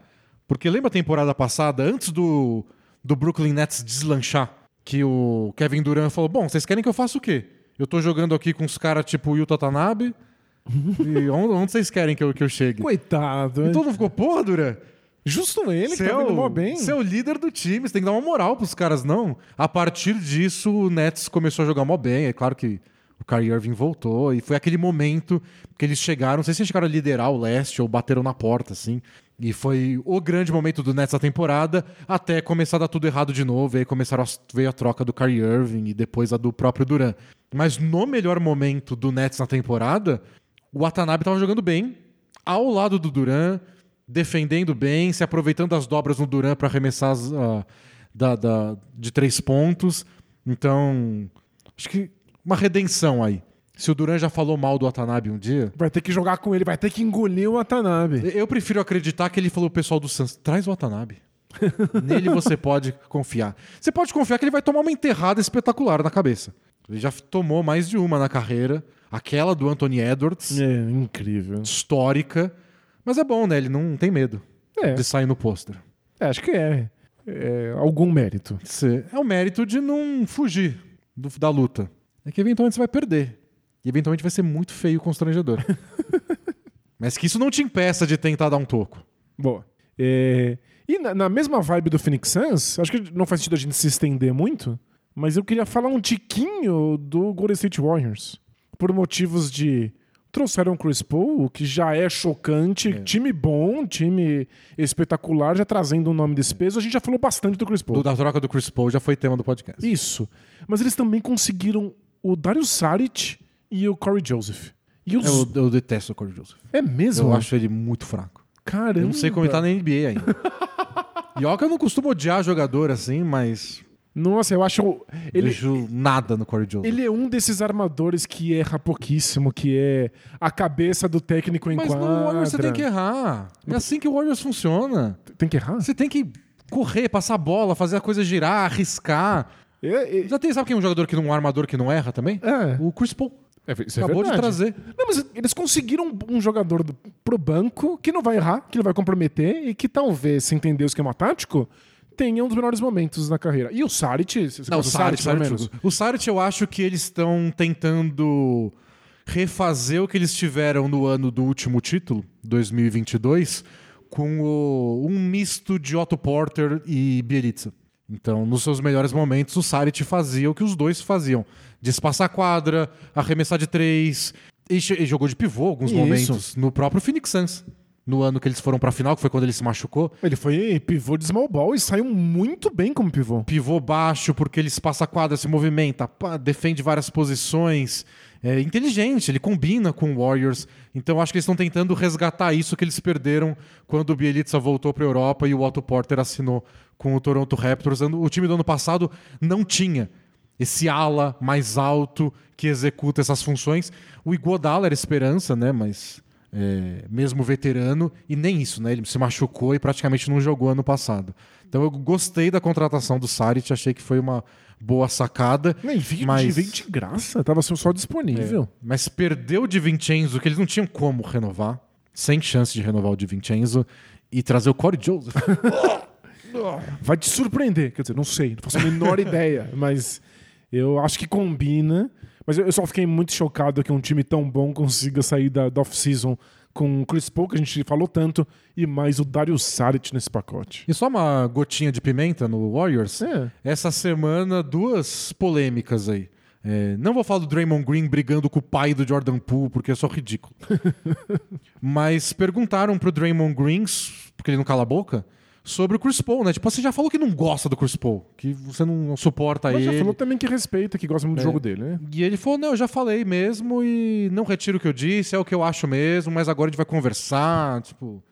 Porque lembra a temporada passada, antes do, do Brooklyn Nets deslanchar, que o Kevin Durant falou: Bom, vocês querem que eu faça o quê? Eu tô jogando aqui com os caras tipo o Yuta Watanabe. e onde, onde vocês querem que eu, que eu chegue? Coitado. E todo mundo ficou, porra, Durant. Justo ele que tá vindo mó bem. você é o líder do time, você tem que dar uma moral pros caras, não. A partir disso, o Nets começou a jogar mó bem. É claro que o Kyrie Irving voltou e foi aquele momento que eles chegaram, não sei se chegaram a liderar o leste ou bateram na porta, assim. E foi o grande momento do Nets da temporada, até começar a dar tudo errado de novo. E aí começaram a, veio a troca do Kyrie Irving e depois a do próprio Durant. Mas no melhor momento do Nets na temporada, o Watanabe tava jogando bem, ao lado do Durant, defendendo bem, se aproveitando das dobras no Duran para arremessar as, ah, da, da- de três pontos. Então, acho que uma redenção aí. Se o Duran já falou mal do Watanabe um dia, Vai ter que jogar com ele, vai ter que engolir o Watanabe. eu prefiro acreditar que ele falou pro pessoal do Suns, traz o Watanabe. Nele você pode confiar. Você pode confiar que ele vai tomar uma enterrada espetacular na cabeça. Ele já tomou mais de uma na carreira. Aquela do Anthony Edwards, É incrível. histórica. Mas é bom, né? Ele não tem medo É, de sair no pôster. é, acho que é, é algum mérito. Você- É o mérito de não fugir do- da luta. É que eventualmente você vai perder. E eventualmente vai ser muito feio e constrangedor. Mas que isso não te impeça de tentar dar um toco. Boa. É, e na, na mesma vibe do Phoenix Suns, acho que não faz sentido a gente se estender muito, mas eu queria falar um tiquinho do Golden State Warriors. Por motivos de. Trouxeram o Chris Paul, o que já é chocante. Time bom, time espetacular, já trazendo o nome desse peso. A gente já falou bastante do Chris Paul. Do, da troca do Chris Paul já foi tema do podcast. Isso. Mas eles também conseguiram o Dario Saric e o Corey Joseph. E os... Eu, eu detesto o Corey Joseph. É mesmo? Eu acho ele muito fraco. Caramba. Eu não sei como ele tá na NBA ainda. E ó que eu não costumo odiar jogador assim, mas Nossa, eu acho. Ele, vejo nada no Corey Joseph. ele é um desses armadores que erra pouquíssimo, que é a cabeça do técnico em Mas no quadra. Warriors você tem que errar. É assim que o Warriors funciona. Tem que errar? Você tem que correr, passar a bola, fazer a coisa girar, arriscar. É, é, Já tem, sabe quem é um jogador que não, um armador que não erra também? é. O Chris Paul. É, é Acabou de verdade. trazer. Não, mas eles conseguiram um jogador do, pro banco que não vai errar, que não vai comprometer e que talvez, se entender o esquema tático, tenha um dos melhores momentos na carreira. E o Saric, você Não, o Saric, menos? o Saric eu acho que eles estão tentando refazer o que eles tiveram no ano do último título, 2022, com o- um misto de Otto Porter e Bielitsa. Então, nos seus melhores momentos, o Saric fazia o que os dois faziam. Despassar a quadra, arremessar de três. E, e jogou de pivô alguns momentos no próprio Phoenix Suns. No ano que eles foram pra final, que foi quando ele se machucou. Ele foi pivô de small ball e saiu muito bem como pivô. pivô baixo, porque ele passa a quadra, se movimenta, pá, defende várias posições. É inteligente, ele combina com o Warriors. Então acho que eles estão tentando resgatar isso que eles perderam quando o Bielitsa voltou para a Europa e o Otto Porter assinou com o Toronto Raptors. O time do ano passado não tinha esse ala mais alto que executa essas funções. O Iguodala era esperança, né? Mas é, mesmo veterano, e nem isso, né? Ele se machucou e praticamente não jogou ano passado. Então eu gostei da contratação do Saric, achei que foi uma boa sacada. Nem veio, Mas- de, veio de graça, tava só disponível. Mas perdeu o Di Vincenzo, que eles não tinham como renovar, sem chance de renovar o Di Vincenzo, e trazer o Corey Joseph. Vai te surpreender. Quer dizer, não sei, não faço a menor ideia, mas eu acho que combina. Mas eu eu só fiquei muito chocado que um time tão bom consiga sair da, da off-season com o Chris Paul, que a gente falou tanto, e mais o Dario Saric nesse pacote. e só uma gotinha de pimenta no Warriors. É. Essa semana, duas polêmicas aí. É, não vou falar do Draymond Green brigando com o pai do Jordan Poole, porque é só ridículo. Mas perguntaram pro Draymond Green, porque ele não cala a boca, sobre o Chris Paul, né? Tipo, você já falou que não gosta do Chris Paul, que você não suporta Mas ele. já falou também que respeita, que gosta muito do jogo dele, né? E ele falou: Não, eu já falei mesmo e não retiro o que eu disse, é o que eu acho mesmo, mas agora a gente vai conversar. Tipo,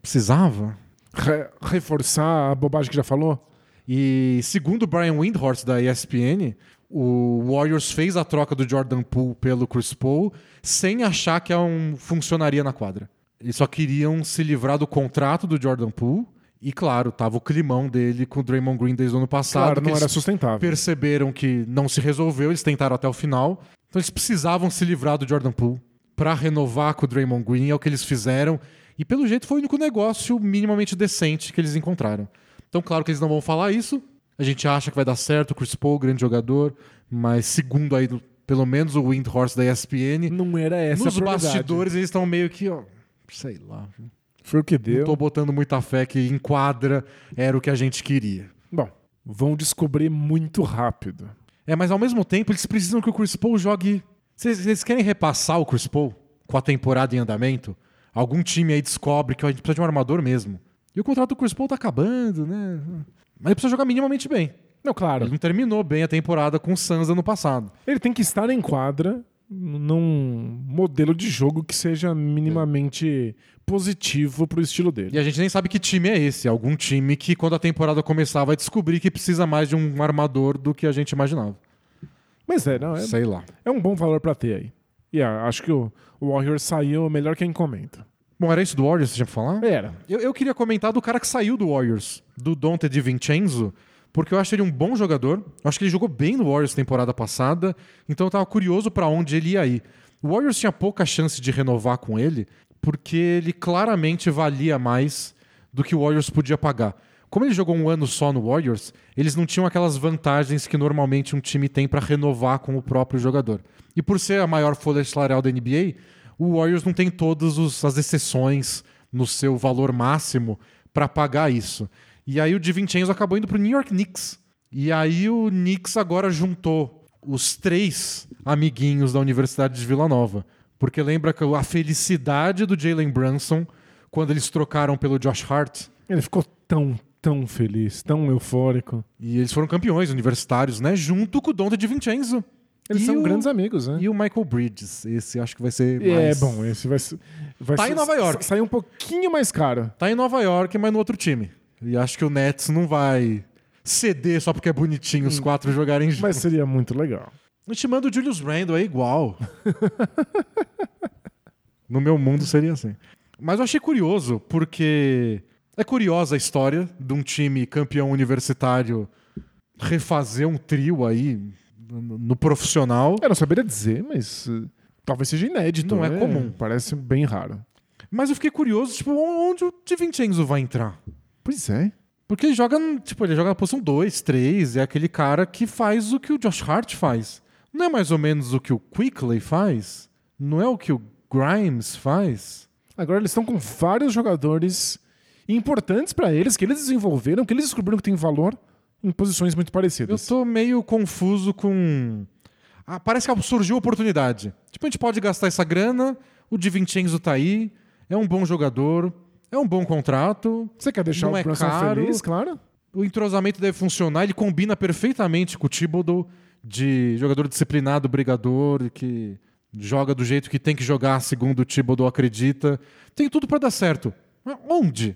precisava? Re- reforçar a bobagem que já falou? E segundo o Brian Windhorst da ESPN, o Warriors fez a troca do Jordan Poole pelo Chris Paul sem achar que é um, funcionaria na quadra. Eles só queriam se livrar do contrato do Jordan Poole. E claro, tava o climão dele com o Draymond Green desde o ano passado. Claro, não era sustentável. perceberam que não se resolveu, eles tentaram até o final. Então eles precisavam se livrar do Jordan Poole para renovar com o Draymond Green, é o que eles fizeram. E pelo jeito foi o único negócio minimamente decente que eles encontraram. Então, claro que eles não vão falar isso. A gente acha que vai dar certo, o Chris Paul, grande jogador, mas segundo aí, pelo menos o Windhorst da ESPN, Não era essa nos a bastidores eles estão meio que, ó, sei lá, viu? Foi o que não deu. tô botando muita fé que em quadra era o que a gente queria. Bom, vão descobrir muito rápido. É, mas ao mesmo tempo eles precisam que o Chris Paul jogue. Vocês querem repassar o Chris Paul com a temporada em andamento? Algum time aí descobre que a gente precisa de um armador mesmo. E o contrato do Chris Paul tá acabando, né? Mas ele precisa jogar minimamente bem. Não, claro. Ele não terminou bem a temporada com o Suns ano passado. Ele tem que estar em quadra num modelo de jogo que seja minimamente positivo pro estilo dele. E a gente nem sabe que time é esse. Algum time que, quando a temporada começar, vai descobrir que precisa mais de um armador do que a gente imaginava. Mas é, não, é, Sei lá. é um bom valor pra ter aí. E ah, acho que o, Warriors saiu melhor que a encomenda. Bom, era isso do Warriors você tinha pra falar? Era. Eu, eu queria comentar do cara que saiu do Warriors, do Dante Di Vincenzo, porque eu acho ele um bom jogador. Eu acho que ele jogou bem no Warriors temporada passada, então eu tava curioso pra onde ele ia ir. O Warriors tinha pouca chance de renovar com ele, porque ele claramente valia mais do que o Warriors podia pagar. Como ele jogou um ano só no Warriors, eles não tinham aquelas vantagens que normalmente um time tem pra renovar com o próprio jogador. E por ser a maior folha salarial da NBA, o Warriors não tem todas as exceções no seu valor máximo pra pagar isso. E aí o Di Vincenzo acabou indo pro New York Knicks. E aí o Knicks agora juntou os três amiguinhos da Universidade de Vila Nova. Porque lembra que a felicidade do Jalen Brunson quando eles trocaram pelo Josh Hart. Ele ficou tão, tão feliz, tão eufórico. E eles foram campeões universitários, né? Junto com o Dante Di Vincenzo. Eles E são o- grandes amigos, né? E o Michael Bridges. Esse acho que vai ser É mais... bom, esse vai, ser- vai Tá ser- em Nova York. sa- Sair um pouquinho mais caro. Tá em Nova York, mas no outro time. E acho que o Nets não vai ceder só porque é bonitinho os quatro jogarem juntos. Mas seria muito legal. O time do Julius Randle é igual. no meu mundo seria assim. Mas eu achei curioso, porque é curiosa a história de um time campeão universitário refazer um trio aí no profissional. Eu não saberia dizer, mas uh, talvez seja inédito. Não é né? comum. Parece bem raro. Mas eu fiquei curioso, tipo, onde o Di Vincenzo vai entrar? Pois é. Porque ele joga, tipo, ele joga na posição 2, 3, é aquele cara que faz o que o Josh Hart faz. Não é mais ou menos o que o Quickley faz? Não é o que o Grimes faz? Agora eles estão com vários jogadores importantes pra eles, que eles desenvolveram, que eles descobriram que tem valor em posições muito Eu parecidas. tô meio confuso com. Ah, parece que surgiu oportunidade. Tipo, a gente pode gastar essa grana, o Di Vincenzo tá aí, é um bom jogador, é um bom contrato, Você quer deixar não o é caro. feliz, claro? o entrosamento deve funcionar, ele combina perfeitamente com o Thibodeau de jogador disciplinado, brigador, que joga do jeito que tem que jogar, segundo o Thibodeau acredita. Tem tudo pra dar certo. Mas onde?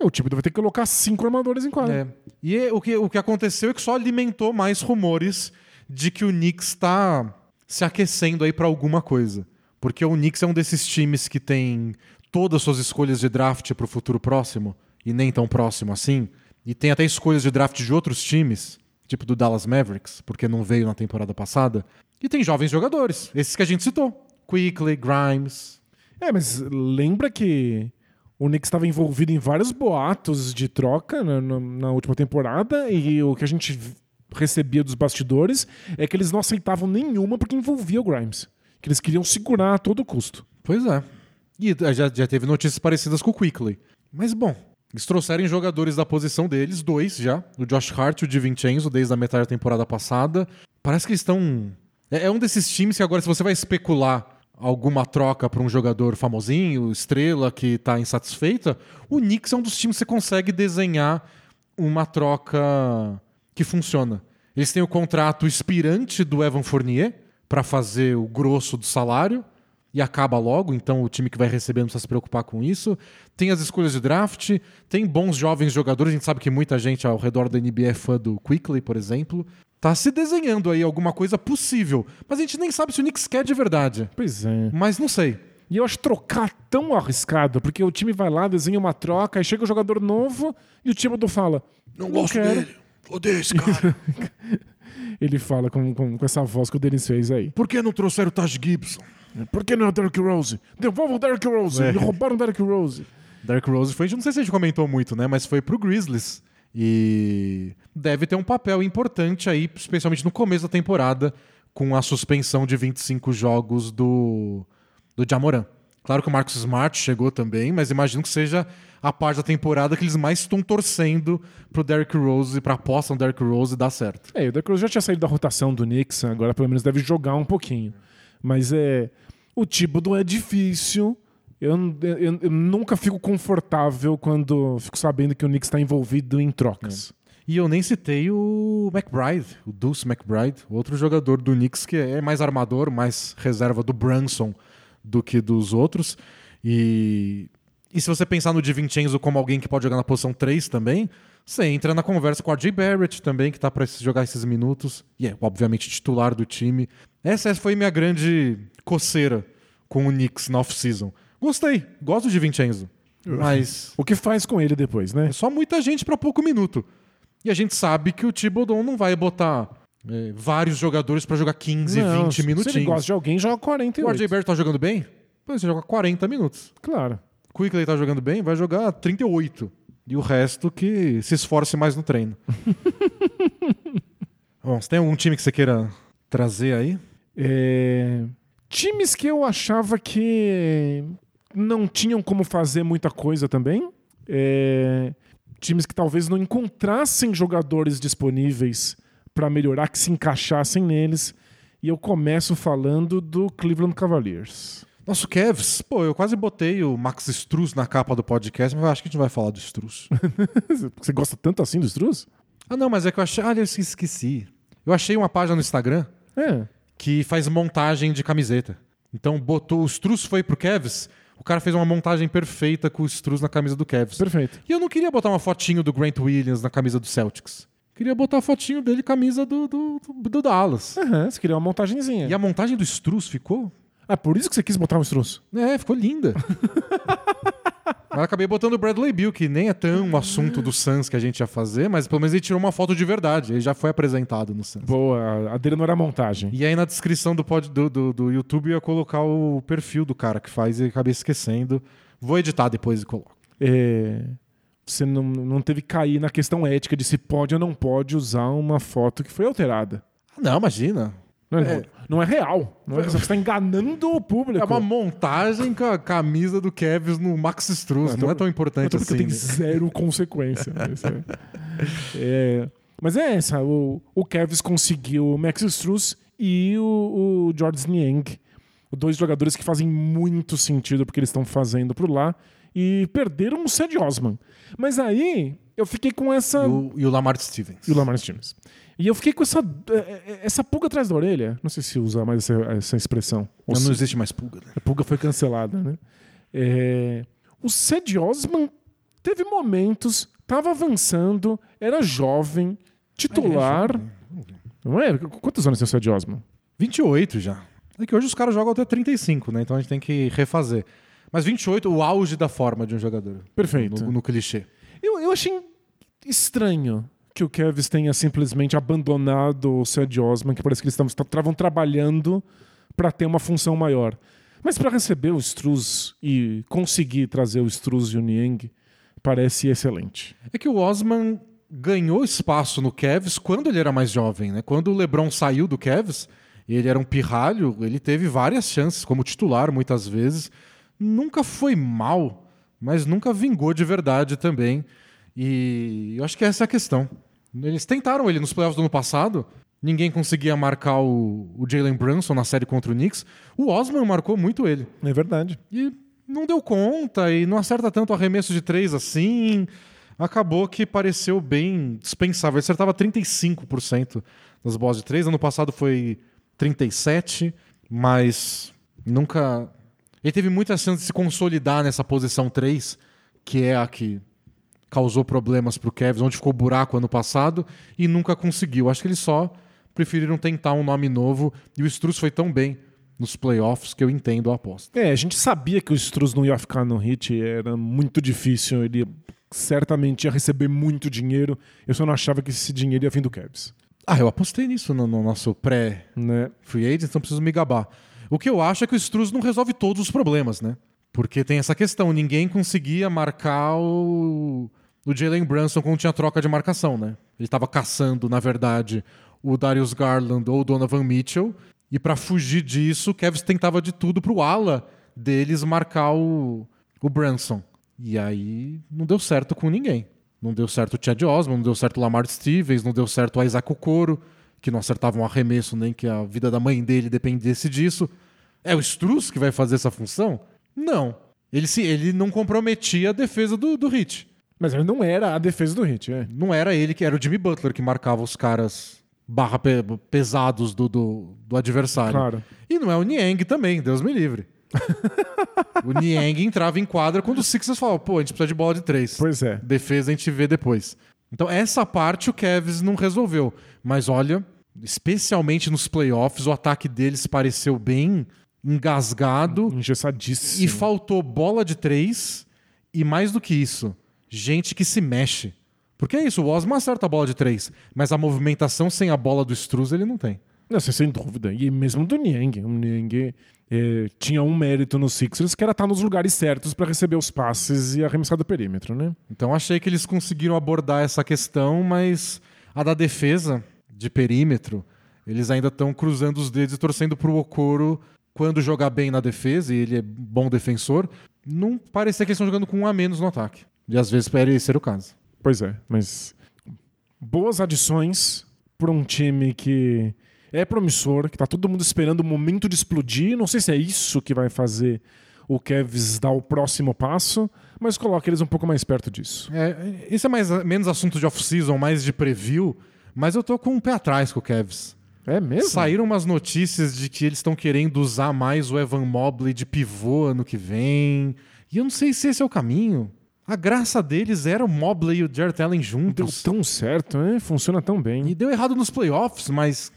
O time vai ter que colocar cinco armadores em quadra. É. E é- o, que, o que aconteceu é que só alimentou mais rumores de que o Knicks está se aquecendo aí pra alguma coisa. Porque o Knicks é um desses times que tem todas as suas escolhas de draft pro futuro próximo, e nem tão próximo assim. E tem até escolhas de draft de outros times, tipo do Dallas Mavericks, porque não veio na temporada passada. E tem jovens jogadores, esses que a gente citou. Quickly, Grimes. É, mas lembra que o Knicks estava envolvido em vários boatos de troca na, na- na última temporada e o que a gente recebia dos bastidores é que eles não aceitavam nenhuma porque envolvia o Grimes. Que eles queriam segurar a todo custo. Pois é. E já, já teve notícias parecidas com o Quickly. Mas bom, eles trouxeram jogadores da posição deles, dois já, o Josh Hart e o Di Vincenzo, desde a metade da temporada passada. Parece que estão. É, é um desses times que agora, se você vai especular alguma troca para um jogador famosinho, estrela, que tá insatisfeita, o Knicks é um dos times que você consegue desenhar uma troca que funciona. Eles têm o contrato expirante do Evan Fournier para fazer o grosso do salário e acaba logo, então o time que vai receber não precisa se preocupar com isso. Tem as escolhas de draft, tem bons jovens jogadores, a gente sabe que muita gente ao redor da NBA é fã do Quickly, por exemplo. Tá se desenhando aí alguma coisa possível, mas a gente nem sabe se o Knicks quer de verdade. Pois é. Mas não sei. E eu acho trocar tão arriscado, porque o time vai lá, desenha uma troca, aí chega o jogador novo e o time do fala: Não, quero. Odeio esse cara. Ele fala com, com, com essa voz que o Denis fez aí. Por que não trouxeram o Taj Gibson? Por que não é o Derrick Rose? Devolva o Derrick Rose! É. Roubaram o Derrick Rose. Derrick Rose foi, não sei se a gente comentou muito, né? Mas foi pro Grizzlies. E deve ter um papel importante aí, especialmente no começo da temporada, com a suspensão de 25 jogos do, do Jamoran. Claro que o Marcus Smart chegou também, mas imagino que seja a parte da temporada que eles mais estão torcendo pro Derrick Rose, pra aposta no Derrick Rose dar certo. É, o Derrick Rose já tinha saído da rotação do Knicks, agora pelo menos deve jogar um pouquinho. Mas é. O Thibodeau é difícil. Eu, eu- eu nunca fico confortável quando fico sabendo que o Knicks está envolvido em trocas. E eu nem citei o McBride, o Deuce McBride, outro jogador do Knicks que é mais armador, mais reserva do Brunson do que dos outros. E, e se você pensar no DiVincenzo como alguém que pode jogar na posição 3 também, você entra na conversa com o RJ Barrett também, que tá para jogar esses minutos. E é, obviamente, titular do time. Essa foi minha grande coceira com o Knicks na off-season. Gostei, gosto de Vincenzo. Mas O que faz com ele depois, né? é só muita gente para pouco minuto. E a gente sabe que o Thibodeau não vai botar é, vários jogadores para jogar 15, Não, 20 se- minutinhos. Se ele gosta de alguém, joga O 48. RJ Barrett tá jogando bem? Pois você joga 40 minutos. Claro. Quickly tá jogando bem, vai jogar 38. E o resto que se esforce mais no treino. Bom, você tem algum time que você queira trazer aí? É, Times que eu achava que não tinham como fazer muita coisa também. É, Times que talvez não encontrassem jogadores disponíveis para melhorar, que se encaixassem neles. E eu começo falando do Cleveland Cavaliers. Nosso Cavs, pô, eu quase botei o Max Struz na capa do podcast, mas eu acho que a gente vai falar do Struz. Você gosta tanto assim do Struz? ah, não, mas é que eu achei. Ah, eu esqueci. Eu achei uma página no Instagram É. que faz montagem de camiseta. Então botou. O Struz foi pro Cavs, o cara fez uma montagem perfeita com o Struz na camisa do Cavs. Perfeito. E eu não queria botar uma fotinho do Grant Williams na camisa do Celtics. Queria botar a fotinho dele camisa do, do, do, do Dallas. Aham, você queria uma montagenzinha. E a montagem do Struz ficou? Ah, por isso que você quis botar um Struz? É, ficou linda. mas eu acabei botando o Bradley Bill, que nem é tão um assunto do Suns que a gente ia fazer, mas pelo menos ele tirou uma foto de verdade. Ele já foi apresentado no Suns. Boa, a dele não era montagem. E aí na descrição do, pod, do, do, do YouTube eu ia colocar o perfil do cara que faz e acabei esquecendo. Vou editar depois e coloco. É, você não, não teve que cair na questão ética de se pode ou não pode usar uma foto que foi alterada. Ah, Não, imagina. Não É. não é real. Não é- você está enganando o público. É uma montagem com a camisa do Kevs no Max Struz. Não, então- é tão importante porque assim. tem né? zero consequência. Isso é- É, mas é essa. O, o Kevs conseguiu o Max Struz e o, o George Niang. Dois jogadores que fazem muito sentido porque eles estão fazendo por lá. E perderam o Ced Osman. Mas aí eu fiquei com essa. E o, e o Lamar Stevens. E o Lamar Stevens. E eu fiquei com essa, eh, essa pulga atrás da orelha. Não sei se usa mais essa, essa expressão. Não, se- existe mais pulga, né? a pulga foi cancelada, né? É, O Ced Osman teve momentos, estava avançando, era jovem, titular. Não é? Quantos anos tem o Ced Osman? 28 já. É que hoje os caras jogam até 35, né? Então a gente tem que refazer. Mas 28, o auge da forma de um jogador. Perfeito. No, no clichê. Eu, eu achei estranho que o Kevs tenha simplesmente abandonado o Ced Osman, que parece que eles estavam trabalhando para ter uma função maior. Mas para receber o Struz e conseguir trazer o Struz e o Niang, parece excelente. É que o Osman ganhou espaço no Cavs quando ele era mais jovem, né? Quando o LeBron saiu do Cavs, ele era um pirralho, ele teve várias chances como titular muitas vezes. Nunca foi mal, mas nunca vingou de verdade também. E eu acho que essa é a questão. Eles tentaram ele nos playoffs do ano passado, ninguém conseguia marcar o, o Jalen Brunson na série contra o Knicks. O Osman marcou muito ele. É verdade. E não deu conta e não acerta tanto arremesso de três assim. Acabou que pareceu bem dispensável. Ele acertava 35% das bolas de três. Ano passado foi 37%, mas nunca. Ele teve muita chance de se consolidar nessa posição 3, que é a que causou problemas pro Cavs, onde ficou buraco ano passado, e nunca conseguiu. Acho que eles só preferiram tentar um nome novo, e o Struz foi tão bem nos playoffs que eu entendo a aposta. É, a gente sabia que o Struz não ia ficar no hit, era muito difícil, ele certamente ia receber muito dinheiro. Eu só não achava que esse dinheiro ia vir do Cavs. Ah, eu apostei nisso no, no nosso pré-free Né? agent, então preciso me gabar. O que eu acho é que o Struz não resolve todos os problemas, né? Porque tem essa questão, ninguém conseguia marcar o, o Jalen Brunson quando tinha troca de marcação, né? Ele estava caçando, na verdade, o Darius Garland ou o Donovan Mitchell, e para fugir disso, o Kevs tentava de tudo pro ala deles marcar o, o Brunson. E aí não deu certo com ninguém. Não deu certo o Chad Osman, não deu certo o Lamar Stevens, não deu certo o Isaac Okoro, que não acertava um arremesso nem que a vida da mãe dele dependesse disso. É o Struz que vai fazer essa função? Não. Ele, se, ele não comprometia a defesa do, do Hit. Mas ele não era a defesa do Hit, é. Não era ele que era o Jimmy Butler que marcava os caras barra pe- pesados do, do, do adversário. Claro. E não é o Niang também, Deus me livre. o Niang entrava em quadra quando os Sixers falavam, pô, a gente precisa de bola de três. Pois é. Defesa a gente vê depois. Então, essa parte o Cavs não resolveu. Mas olha, especialmente nos playoffs, o ataque deles pareceu bem engasgado Engessadíssimo. e faltou bola de três. E mais do que isso, gente que se mexe. Porque é isso, o Osman acerta a bola de três, mas a movimentação sem a bola do Struz ele não tem. Não, sem- sem dúvida. E mesmo do Niang. O Niang eh, tinha um mérito no Sixers que era estar nos lugares certos para receber os passes e arremessar do perímetro, né? Então achei que eles conseguiram abordar essa questão, mas a da defesa de perímetro, eles ainda estão cruzando os dedos e torcendo pro Okoro quando jogar bem na defesa, e ele é bom defensor, não parecia que eles estão jogando com um a menos no ataque. E às vezes pode ser o caso. Pois é, mas boas adições para um time que é promissor, que tá todo mundo esperando o momento de explodir. Não sei se é isso que vai fazer o Cavs dar o próximo passo, mas coloca eles um pouco mais perto disso. É, isso é mais, menos assunto de off-season, mais de preview, mas eu tô com um pé atrás com o Cavs. É mesmo? Saíram umas notícias de que eles estão querendo usar mais o Evan Mobley de pivô ano que vem. E eu não sei se esse é o caminho. A graça deles era o Mobley e o Jarrett Allen Deu juntos. tão certo, né? Funciona tão bem. E deu errado nos playoffs, mas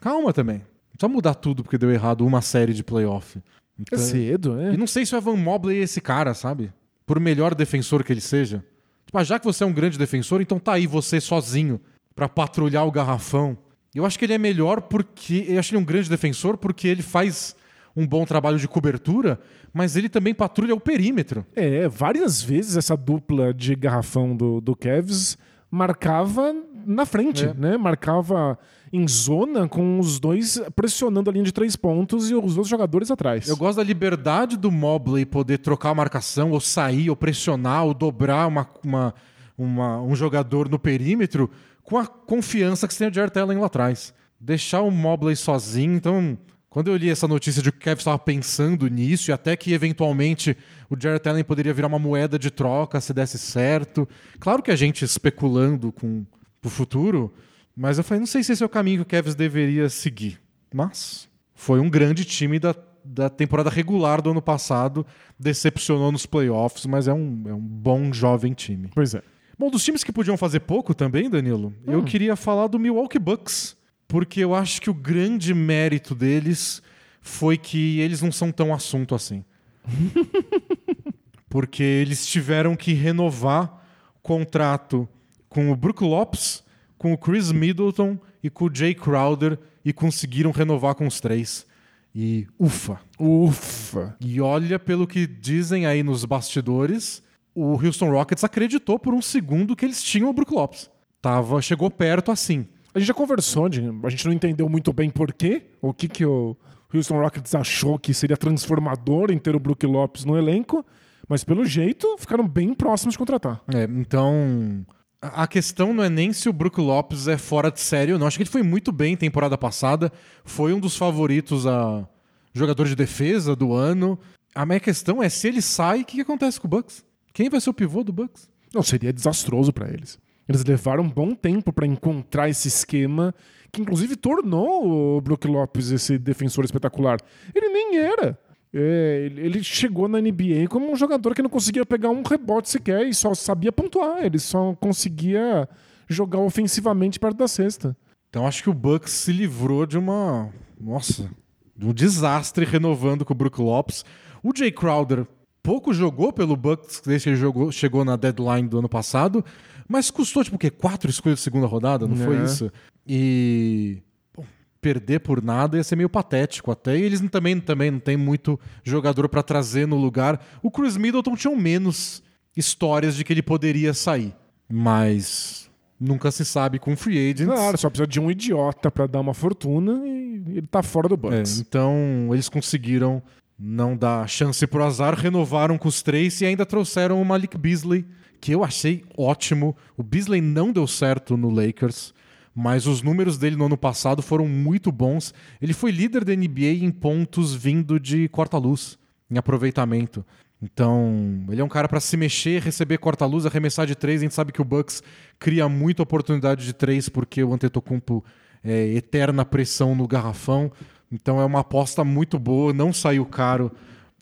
calma também. Não precisa mudar tudo porque deu errado uma série de playoff. É Então, cedo, é. e não sei se o Evan Mobley é esse cara, sabe? Por melhor defensor que ele seja. Tipo, ah, já que você é um grande defensor, então tá aí você sozinho pra patrulhar o garrafão. Eu acho que ele é melhor porque. Eu acho ele um grande defensor porque ele faz um bom trabalho de cobertura, mas ele também patrulha o perímetro. É, várias vezes essa dupla de garrafão do, do Cavs marcava na frente, É. né? Marcava em zona com os dois pressionando a linha de três pontos e os outros jogadores atrás. Eu gosto da liberdade do Mobley poder trocar a marcação, ou sair, ou pressionar, ou dobrar uma, uma- uma- um jogador no perímetro com a confiança que você tem o Jarrett Allen lá atrás. Deixar o Mobley sozinho. Então, quando eu li essa notícia de que o Kevin estava pensando nisso e até que eventualmente o Jarrett Allen poderia virar uma moeda de troca se desse certo. Claro que a gente especulando com o futuro, mas eu falei, não sei se esse é o caminho que o Kevs deveria seguir. Mas foi um grande time da, da temporada regular do ano passado, decepcionou nos playoffs, mas é um, é um bom jovem time. Pois é. Bom, dos times que podiam fazer pouco também, Danilo, eu queria falar do Milwaukee Bucks, porque eu acho que o grande mérito deles foi que eles não são tão assunto assim. porque eles tiveram que renovar contrato com o Brook Lopes, com o Chris Middleton e com o Jay Crowder e conseguiram renovar com os três. E ufa, Ufa. e olha, pelo que dizem aí nos bastidores, o Houston Rockets acreditou por um segundo que eles tinham o Brook Lopes. Tava, chegou perto assim. A gente já conversou, a gente não entendeu muito bem por quê, o que, que o Houston Rockets achou que seria transformador em ter o Brook Lopes no elenco, mas pelo jeito ficaram bem próximos de contratar. É, então, a a questão não é nem se o Brook Lopes é fora de série ou não. Acho que ele foi muito bem temporada passada. Foi um dos favoritos a jogador de defesa do ano. A minha questão é se ele sai, o que, que acontece com o Bucks? Quem vai ser o pivô do Bucks? Não, seria desastroso para eles. Eles levaram um bom tempo para encontrar esse esquema, que inclusive tornou o Brook Lopes esse defensor espetacular. Ele nem era. É, ele chegou na NBA como um jogador que não conseguia pegar um rebote sequer e só sabia pontuar. Ele só conseguia jogar ofensivamente perto da cesta. Então acho que o Bucks se livrou de uma. Nossa, de um desastre renovando com o Brook Lopes. O Jay Crowder pouco jogou pelo Bucks desde que ele jogou, chegou na deadline do ano passado, mas custou tipo o quê? Quatro escolhas de segunda rodada, não foi É. isso? E. bom, Perder por nada ia ser meio patético até. E eles também, também não tem muito jogador pra trazer no lugar. O Chris Middleton tinha menos histórias de que ele poderia sair. Mas nunca se sabe com free agents. Claro, só precisa de um idiota para dar uma fortuna e ele tá fora do É, Bucks. então eles conseguiram não dar chance pro azar, renovaram com os três e ainda trouxeram o Malik Beasley, que eu achei ótimo. O Beasley não deu certo no Lakers, mas os números dele no ano passado foram muito bons. Ele foi líder da NBA em pontos vindo de corta-luz, em aproveitamento. Então, ele é um cara para se mexer, receber corta-luz, arremessar de três. A gente sabe que o Bucks cria muita oportunidade de três porque o Antetokounmpo é eterna pressão no garrafão. Então é uma aposta muito boa, não saiu caro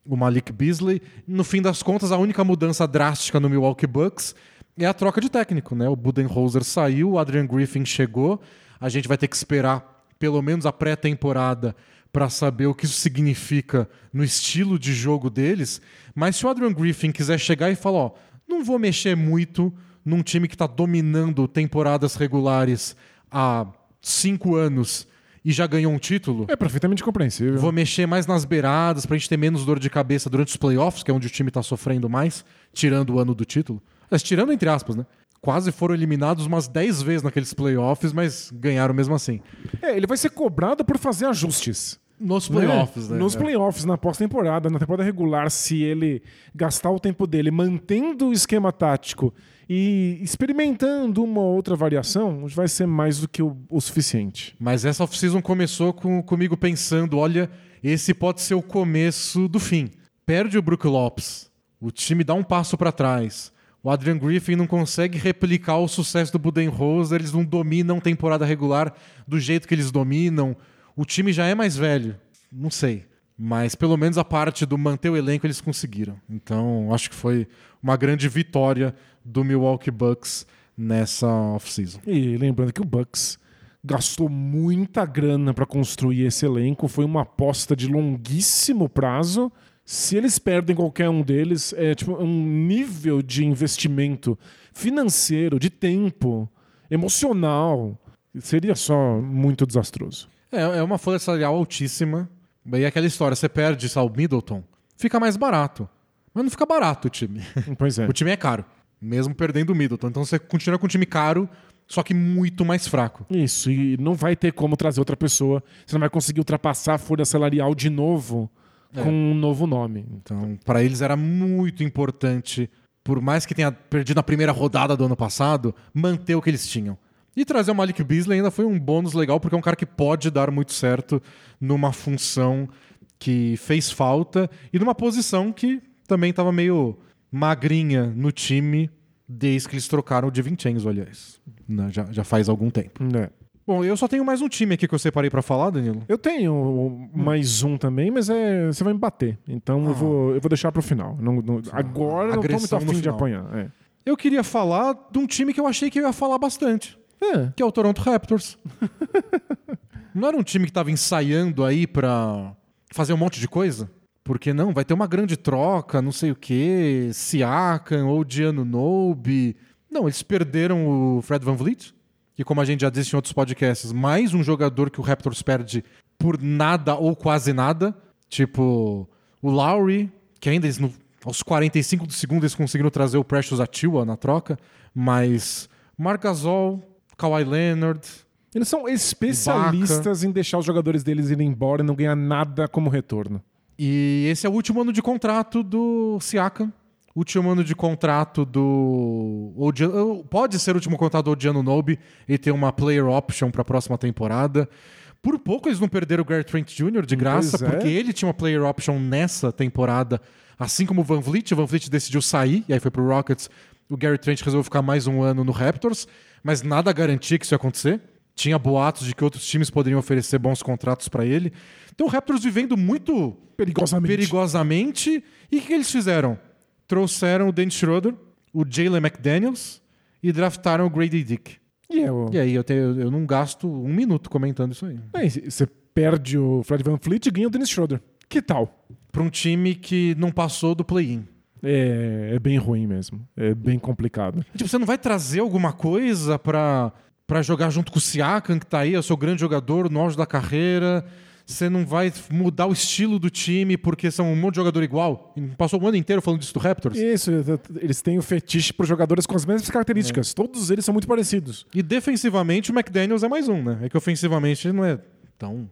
o Malik Beasley. No fim das contas, a única mudança drástica no Milwaukee Bucks é a troca de técnico, né? O Budenholzer saiu, o Adrian Griffin chegou. A gente vai ter que esperar pelo menos a pré-temporada para saber o que isso significa no estilo de jogo deles. Mas se o Adrian Griffin quiser chegar e falar, ó, não vou mexer muito num time que está dominando temporadas regulares há cinco anos e já ganhou um título. É perfeitamente compreensível. Vou mexer mais nas beiradas pra gente ter menos dor de cabeça durante os playoffs, que é onde o time tá sofrendo mais, tirando o ano do título. Mas tirando entre aspas, né? Quase foram eliminados umas 10 vezes naqueles playoffs, mas ganharam mesmo assim. É, ele vai ser cobrado por fazer ajustes. Nos playoffs, né? Nos É. playoffs, na pós-temporada, na temporada regular, se ele gastar o tempo dele mantendo o esquema tático e experimentando uma ou outra variação, vai ser mais do que o, o suficiente. Mas essa off-season começou com, comigo pensando: olha, esse pode ser o começo do fim. Perde o Brook Lopes, o time dá um passo para trás. O Adrian Griffin não consegue replicar o sucesso do Budenholzer, eles não dominam temporada regular do jeito que eles dominam. O time já é mais velho, não sei. Mas pelo menos a parte do manter o elenco eles conseguiram. Então acho que foi uma grande vitória do Milwaukee Bucks nessa off-season. E lembrando que o Bucks gastou muita grana para construir esse elenco, foi uma aposta de longuíssimo prazo. Se eles perdem qualquer um deles, é tipo um nível de investimento financeiro, de tempo, emocional, seria só muito desastroso. É, é uma folha salarial altíssima. E é aquela história, você perde só o Middleton, fica mais barato. Mas não fica barato o time. Pois é. O time é caro, mesmo perdendo o Middleton. Então você continua com um time caro, só que muito mais fraco. Isso, e não vai ter como trazer outra pessoa. Você não vai conseguir ultrapassar a folha salarial de novo É. com um novo nome. Então, para eles era muito importante, por mais que tenha perdido na primeira rodada do ano passado, manter o que eles tinham. E trazer o Malik Beasley ainda foi um bônus legal, porque é um cara que pode dar muito certo numa função que fez falta e numa posição que também estava meio magrinha no time desde que eles trocaram o de Vincenzo, aliás. Né, Já, já faz algum tempo. É. Bom, eu só tenho mais um time aqui que eu separei para falar, Danilo. Eu tenho mais um também, mas é, você vai me bater. Então eu, vou, eu vou deixar pro final. Não- não- agora eu não tô muito afim de apanhar. É. Eu queria falar de um time que eu achei que eu ia falar bastante. É. que é o Toronto Raptors. não era um time que estava ensaiando aí pra fazer um monte de coisa? Porque não, vai ter uma grande troca, não sei o quê, Siakam ou Diano Nobe. Não, eles perderam o Fred Van Vliet, que como a gente já disse em outros podcasts, mais um jogador que o Raptors perde por nada ou quase nada. Tipo, o Lowry, que ainda eles, aos 45 do segundo eles conseguiram trazer o Precious Achiuwa na troca, mas Marc Gasol, Kawhi Leonard, Eles são especialistas em deixar os jogadores deles irem embora e não ganhar nada como retorno. E esse é o último ano de contrato do Siakam. Último ano de contrato do. Pode ser o último contrato do Odiano Nobe e ter uma player option para a próxima temporada. Por pouco eles não perderam o Gary Trent Jr. de graça, Pois é. porque ele tinha uma player option nessa temporada, assim como o Van Vliet. O Van Vliet decidiu sair, e aí foi pro Rockets. O Gary Trent resolveu ficar mais um ano no Raptors, mas nada garantia que isso ia acontecer. Tinha boatos de que outros times poderiam oferecer bons contratos para ele. Então o Raptors vivendo muito Perigosamente. perigosamente. E o que, eles fizeram? Trouxeram o Dennis Schroeder, o Jalen McDaniels e draftaram o Grady Dick. E o- E aí eu, tenho- eu não gasto um minuto comentando isso aí. Você perde o Fred Van Fleet e ganha o Dennis Schroeder. Que tal? Para um time que não passou do play-in. É, é bem ruim mesmo. É bem complicado. Tipo, você não vai trazer alguma coisa pra, pra jogar junto com o Siakam, que tá aí, é o seu grande jogador, no auge da carreira. Você não vai mudar o estilo do time porque são um monte de jogador igual. Passou o ano inteiro falando disso do Raptors. Isso, eles têm o fetiche por jogadores com as mesmas características. Todos eles são muito parecidos. E defensivamente o McDaniels é mais um, né? É que ofensivamente ele não é tão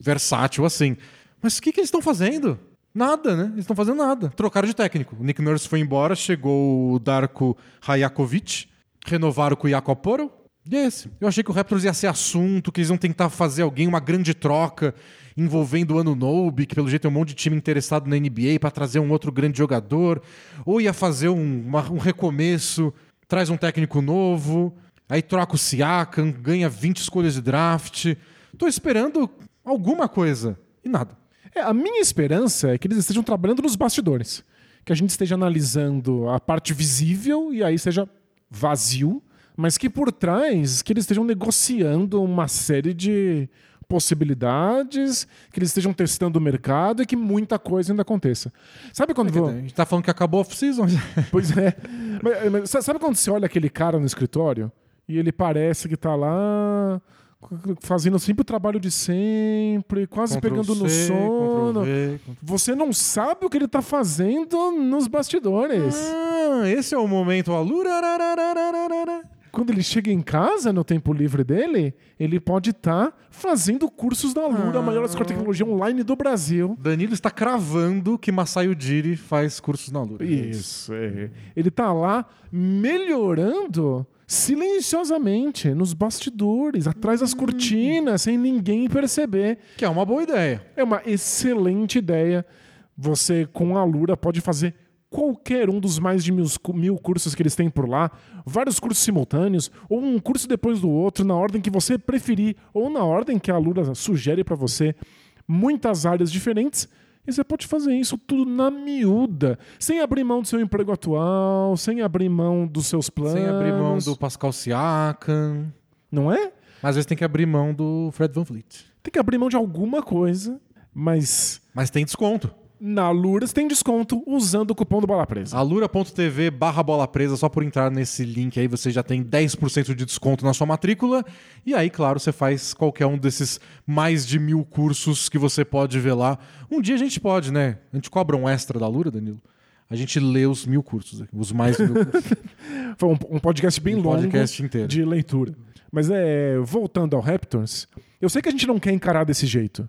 versátil assim. Mas o que, que eles estão fazendo? Nada, né? Eles estão fazendo nada. Trocaram de técnico. O Nick Nurse foi embora, chegou o Darko Rajakovic, renovaram com o Jakob Poro, Desse. Eu achei que o Raptors ia ser assunto, que eles iam tentar fazer alguém, uma grande troca envolvendo o Ano Nobe, que pelo jeito tem um monte de time interessado na NBA para trazer um outro grande jogador, ou ia fazer um, uma- um recomeço, traz um técnico novo, aí troca o Siakam, ganha 20 escolhas de draft. Tô esperando alguma coisa. E nada. É, a minha esperança é que eles estejam trabalhando nos bastidores. Que a gente esteja analisando a parte visível e aí seja vazio, mas que por trás que eles estejam negociando uma série de possibilidades, que eles estejam testando o mercado e que muita coisa ainda aconteça. Sabe quando... vo- A gente tá falando que acabou a off-season. Pois é. Mas- mas sa- sabe quando você olha aquele cara no escritório e ele parece que tá lá fazendo sempre o trabalho de sempre, quase pegando no Ctrl+C, sono. Ctrl- Você não sabe o que ele tá fazendo nos bastidores. Ah, esse é o momento alura. Quando ele chega em casa, no tempo livre dele, ele pode estar fazendo cursos da Lura, a maior escola de tecnologia online do Brasil. Danilo está cravando que Masai Ujiri faz cursos na Lura. Isso, é. Ele tá lá melhorando silenciosamente nos bastidores, atrás das cortinas, sem ninguém perceber. Que é uma boa ideia. É uma excelente ideia. Você, com a Lura, pode fazer qualquer um dos mais de mil, mil cursos que eles têm por lá, vários cursos simultâneos, ou um curso depois do outro, na ordem que você preferir, ou na ordem que a Lura sugere para você. Muitas áreas diferentes. E você pode fazer isso tudo na miúda, sem abrir mão do seu emprego atual, sem abrir mão dos seus planos. Sem abrir mão do Pascal Siakam. Não é? Mas às vezes tem que abrir mão do Fred Van Vliet. Tem que abrir mão de alguma coisa, mas Mas tem desconto. Na Luras tem desconto usando o cupom do Bola Presa. alura.tv barra bola presa, só por entrar nesse link aí você já tem 10% de desconto na sua matrícula. E aí, claro, você faz qualquer um desses mais de mil cursos que você pode ver lá. Um dia a gente pode, né? A gente cobra um extra da Alura, Danilo. A gente lê os mil cursos, aqui, os mais de mil cursos. Foi um, um podcast bem Um longo podcast inteiro. de leitura. Mas é, voltando ao Raptors, eu sei que a gente não quer encarar desse jeito,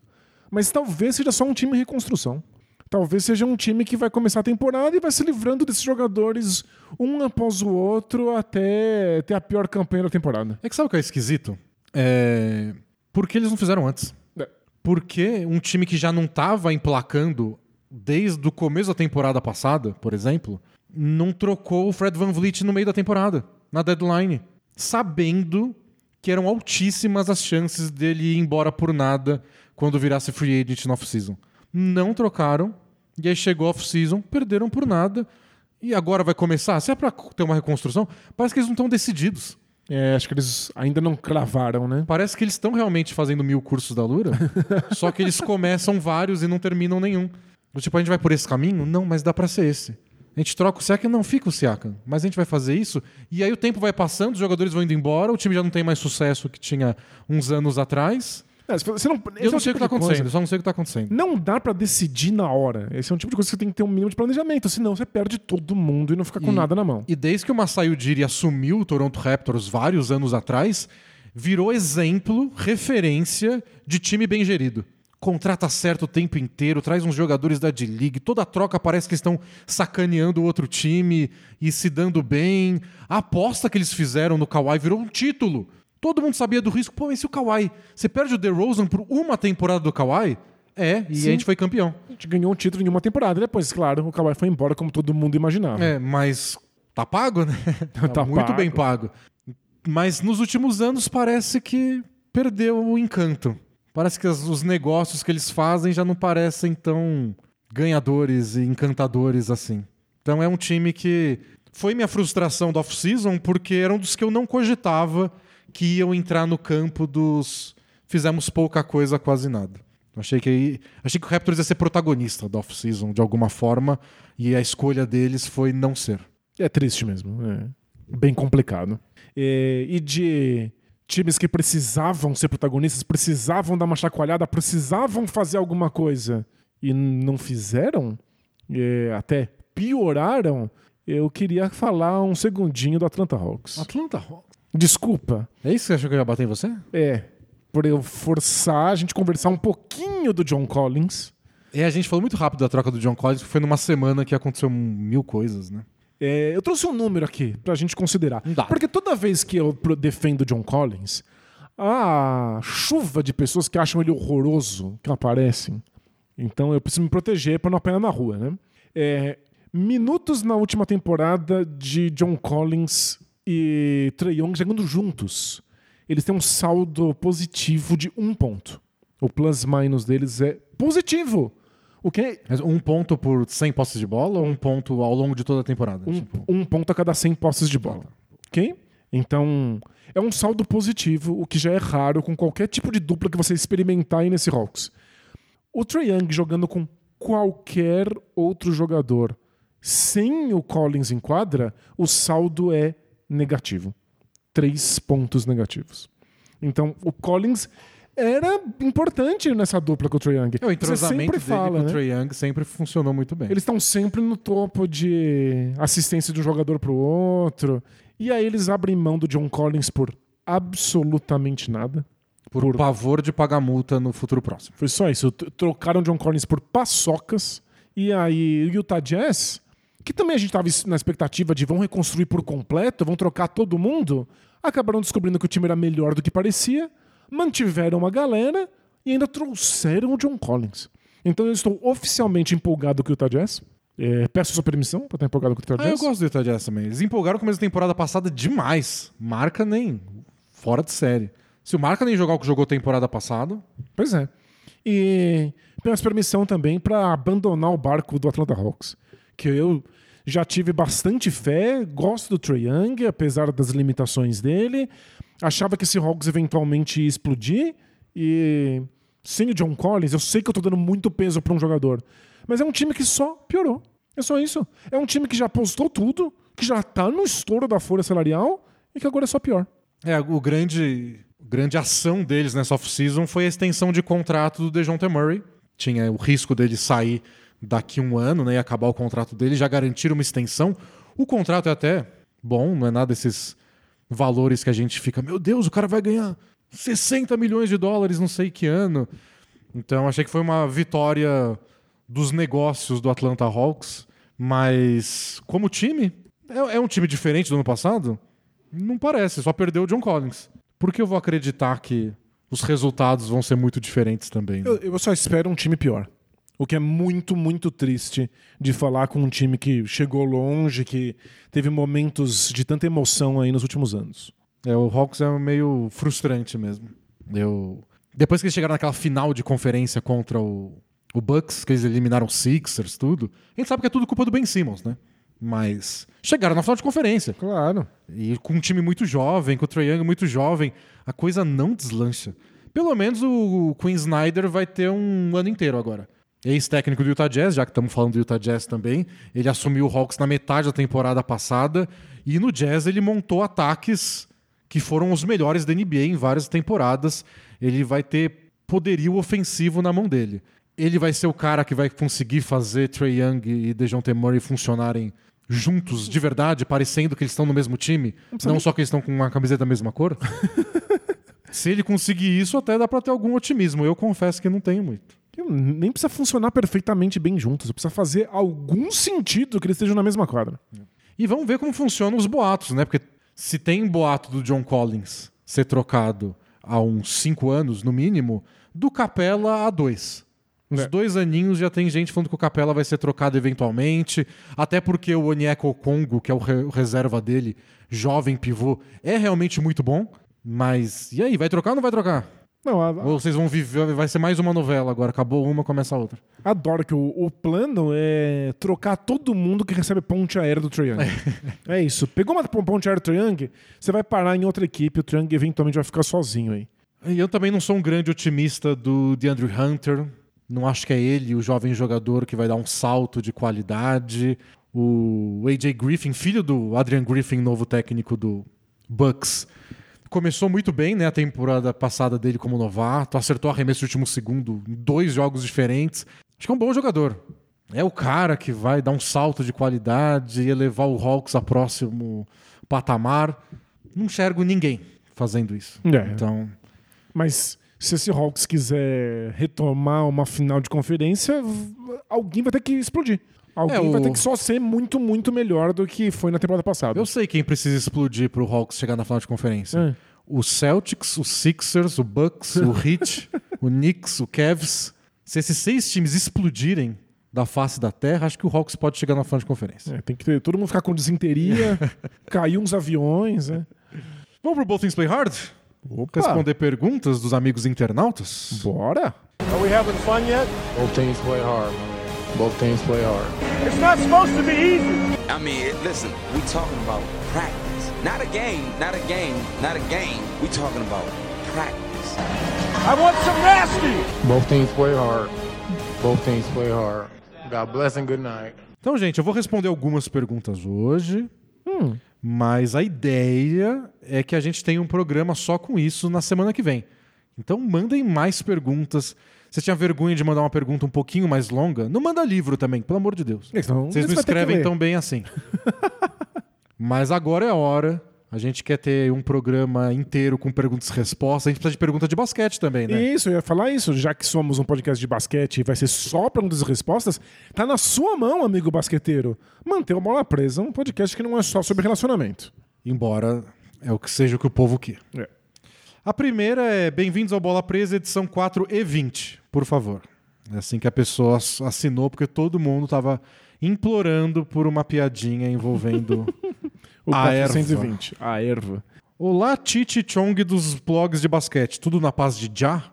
mas talvez seja só um time em reconstrução. Talvez seja um time que vai começar a temporada e vai se livrando desses jogadores um após o outro até ter a pior campanha da temporada. É que sabe o que é esquisito? É... Por que eles não fizeram antes? É. Porque um time que já não estava emplacando desde o começo da temporada passada, por exemplo, não trocou o Fred Van Vliet no meio da temporada, na deadline, sabendo que eram altíssimas as chances dele ir embora por nada quando virasse free agent no off-season. Não trocaram, e aí chegou off-season, perderam por nada, e agora vai começar. Se é pra ter uma reconstrução, parece que eles não estão decididos. É, acho que eles ainda não cravaram, né? Parece que eles estão realmente fazendo mil cursos da Lura, só que eles começam vários e não terminam nenhum. Tipo, a gente vai por esse caminho? Não, mas dá pra ser esse. A gente troca o Siakam, não fica o Siakam. Mas a gente vai fazer isso, e aí o tempo vai passando, os jogadores vão indo embora, o time já não tem mais sucesso que tinha uns anos atrás. É, você não, esse é Eu não o sei o tipo que tá de coisa. acontecendo, eu só não sei o que tá acontecendo. Não dá pra decidir na hora. Esse é um tipo de coisa que você tem que ter um mínimo de planejamento, senão você perde todo mundo e não fica com E- nada na mão. E desde que o Masai Ujiri assumiu o Toronto Raptors vários anos atrás, virou exemplo, referência de time bem gerido. Contrata certo o tempo inteiro, traz uns jogadores da D-League, toda troca parece que estão sacaneando o outro time e se dando bem. A aposta que eles fizeram no Kawhi virou um título. Todo mundo sabia do risco. Pô, mas se o Kawhi... Você perde o DeRozan por uma temporada do Kawhi? É, e Sim. a gente foi campeão. A gente ganhou um título em uma temporada. Depois, claro, o Kawhi foi embora como todo mundo imaginava. É, mas tá pago, né? Tá muito pago. bem pago. Mas nos últimos anos parece que perdeu o encanto. Parece que os negócios que eles fazem já não parecem tão ganhadores e encantadores assim. Então é um time que foi minha frustração do off-season porque era um dos que eu não cogitava que iam entrar no campo dos fizemos pouca coisa, quase nada. Achei que achei que o Raptors ia ser protagonista do off-season de alguma forma e a escolha deles foi não ser. É triste mesmo. é. Bem complicado. É, e de times que precisavam ser protagonistas, precisavam dar uma chacoalhada, precisavam fazer alguma coisa e não fizeram, é, até pioraram, eu queria falar um segundinho do Atlanta Hawks. Atlanta Hawks. Desculpa, É isso que você achou que eu ia bater em você? é, por eu forçar a gente conversar um pouquinho do John Collins. É, a gente falou muito rápido da troca do John Collins, que foi numa semana que aconteceu mil coisas, né? É, eu trouxe um número aqui pra gente considerar. Dado. Porque toda vez que eu defendo John Collins, a chuva de pessoas que acham ele horroroso que aparecem. Então eu preciso me proteger pra não apanhar na rua, né? É, minutos na última temporada de John Collins e Trey Young jogando juntos. Eles têm um saldo positivo de um ponto. O plus-minus deles é positivo. O que é Mas um ponto por 100 posses de bola ou um ponto ao longo de toda a temporada? um, Tipo, um ponto a cada 100 posses de bola. Ok? Então, é um saldo positivo, o que já é raro com qualquer tipo de dupla que você experimentar aí nesse Hawks. O Trae Young jogando com qualquer outro jogador sem o Collins em quadra, o saldo é negativo. Três pontos negativos. Então, o Collins era importante nessa dupla com o Trae Young. é, o entrosamento dele fala, com né? o Trae Young sempre funcionou muito bem. Eles estão sempre no topo de assistência de um jogador pro outro. E aí eles abrem mão do John Collins por absolutamente nada. por, por- pavor de pagar multa no futuro próximo. Foi só isso. Trocaram John Collins por paçocas. E aí o Utah Jazz, que também a gente tava na expectativa de vão reconstruir por completo, vão trocar todo mundo, acabaram descobrindo que o time era melhor do que parecia, mantiveram a galera e ainda trouxeram o John Collins. Então eu estou oficialmente empolgado com o Utah Jazz. É, peço sua permissão para estar empolgado com o Utah Ah, eu Jazz. gosto do Utah Jazz também. Eles empolgaram com a temporada passada demais. Marca nem fora de série. Se o Marca nem jogar o que jogou temporada passada, Pois é. E peço permissão também para abandonar o barco do Atlanta Hawks. Que eu já tive bastante fé, gosto do Trae Young, apesar das limitações dele. Achava que esse Hawks eventualmente ia explodir. E sem o John Collins, eu sei que eu tô dando muito peso para um jogador. Mas é um time que só piorou. É só isso. É um time que já postou tudo, que já tá no estouro da folha salarial e que agora é só pior. é o grande, grande ação deles nessa off-season foi a extensão de contrato do DeJounte Murray. Tinha o risco dele sair daqui um ano né, e acabar o contrato dele, já garantiram uma extensão. O contrato é até bom, não é nada desses valores que a gente fica, meu Deus, o cara vai ganhar 60 milhões de dólares não sei que ano. Então achei que foi uma vitória dos negócios do Atlanta Hawks, mas como time, é, é um time diferente do ano passado? Não parece, só perdeu o John Collins. Por que eu vou acreditar que os resultados vão ser muito diferentes também? né? Eu, eu só espero um time pior. O que é muito, muito triste de falar com um time que chegou longe, que teve momentos de tanta emoção aí nos últimos anos. É, o Hawks é meio frustrante mesmo. Eu... Depois que eles chegaram naquela final de conferência contra o, o Bucks, que eles eliminaram os Sixers, tudo, a gente sabe que é tudo culpa do Ben Simmons, né? Mas chegaram na final de conferência. Claro. E com um time muito jovem, com o Trae Young muito jovem, a coisa não deslancha. Pelo menos o Quinn Snyder vai ter um ano inteiro agora. Ex-técnico do Utah Jazz, já que estamos falando do Utah Jazz também. Ele assumiu o Hawks na metade da temporada passada. E no Jazz ele montou ataques que foram os melhores da NBA em várias temporadas. Ele vai ter poderio ofensivo na mão dele. Ele vai ser o cara que vai conseguir fazer Trae Young e DeJounte Murray funcionarem juntos de verdade, parecendo que eles estão no mesmo time, não, só que eles estão com uma camiseta da mesma cor. Se ele conseguir isso, até dá pra ter algum otimismo. Eu confesso que não tenho muito. Nem precisa funcionar perfeitamente bem juntos. Precisa fazer algum sentido que eles estejam na mesma quadra. E vamos ver como funcionam os boatos, né? Porque se tem boato do John Collins ser trocado há uns cinco anos, no mínimo, do Capela a dois. Os É. dois aninhos já tem gente falando que o Capela vai ser trocado eventualmente, até porque o Onyeko Congo, que é o, re- o reserva dele, jovem pivô, é realmente muito bom. Mas e aí, vai trocar ou não vai trocar? Não, a- Ou vocês vão viver, vai ser mais uma novela agora, acabou uma, começa a outra. adoro que o, o plano é trocar todo mundo que recebe ponte aérea do Trae Young. é isso. Pegou uma ponte aérea do Young, você vai parar em outra equipe, o Young eventualmente vai ficar sozinho aí. E eu também não sou um grande otimista do DeAndre Hunter. Não acho que é ele, o jovem jogador, que vai dar um salto de qualidade. O AJ Griffin, filho do Adrian Griffin, novo técnico do Bucks, começou muito bem, né? A temporada passada dele como novato, acertou arremesso de último segundo em dois jogos diferentes. Acho que é um bom jogador. É o cara que vai dar um salto de qualidade e elevar o Hawks a próximo patamar. Não enxergo ninguém fazendo isso. É. Então, Mas se esse Hawks quiser retomar uma final de conferência, alguém vai ter que explodir. Alguém É, o- vai ter que só ser muito, muito melhor do que foi na temporada passada. Eu sei quem precisa explodir pro Hawks chegar na final de conferência. É. O Celtics, o Sixers, o Bucks, o Heat, o Knicks, o Cavs. Se esses seis times explodirem da face da Terra, acho que o Hawks pode chegar na final de conferência. É, tem que ter, todo mundo ficar com desinteria, cair uns aviões, né? Vamos pro Both Things Play Hard? Opa, Responder perguntas dos amigos internautas? bora? Are we having fun yet? Both teams play hard, man. Both teams play hard. It's not supposed to be easy. I mean, listen, we talking about practice. Not a game, not a game, not a game. We talking about practice. I want some nasty. Both teams play hard. Both teams play hard. God bless and good night. Então, gente, eu vou responder algumas perguntas hoje, mas a ideia é que a gente tenha um programa só com isso na semana que vem. Então, mandem mais perguntas. Você tinha vergonha de mandar uma pergunta um pouquinho mais longa? Não manda livro também, pelo amor de Deus. Então, Vocês você não escrevem tão bem assim. Mas agora é a hora. A gente quer ter um programa inteiro com perguntas e respostas. A gente precisa de pergunta de basquete também, né? Isso, eu ia falar isso. Já que somos um podcast de basquete e vai ser só perguntas e respostas, tá na sua mão, amigo basqueteiro. Manter o Bola Presa, um podcast que não é só sobre relacionamento. Embora é o que seja o que o povo quer. É. A primeira é Bem-vindos ao Bola Presa, edição 4 e 20, por favor. É assim que a pessoa ass- assinou, porque todo mundo estava implorando por uma piadinha envolvendo. O A erva. 420. A erva. Olá, Titi Chong dos blogs de basquete. Tudo na paz de Já?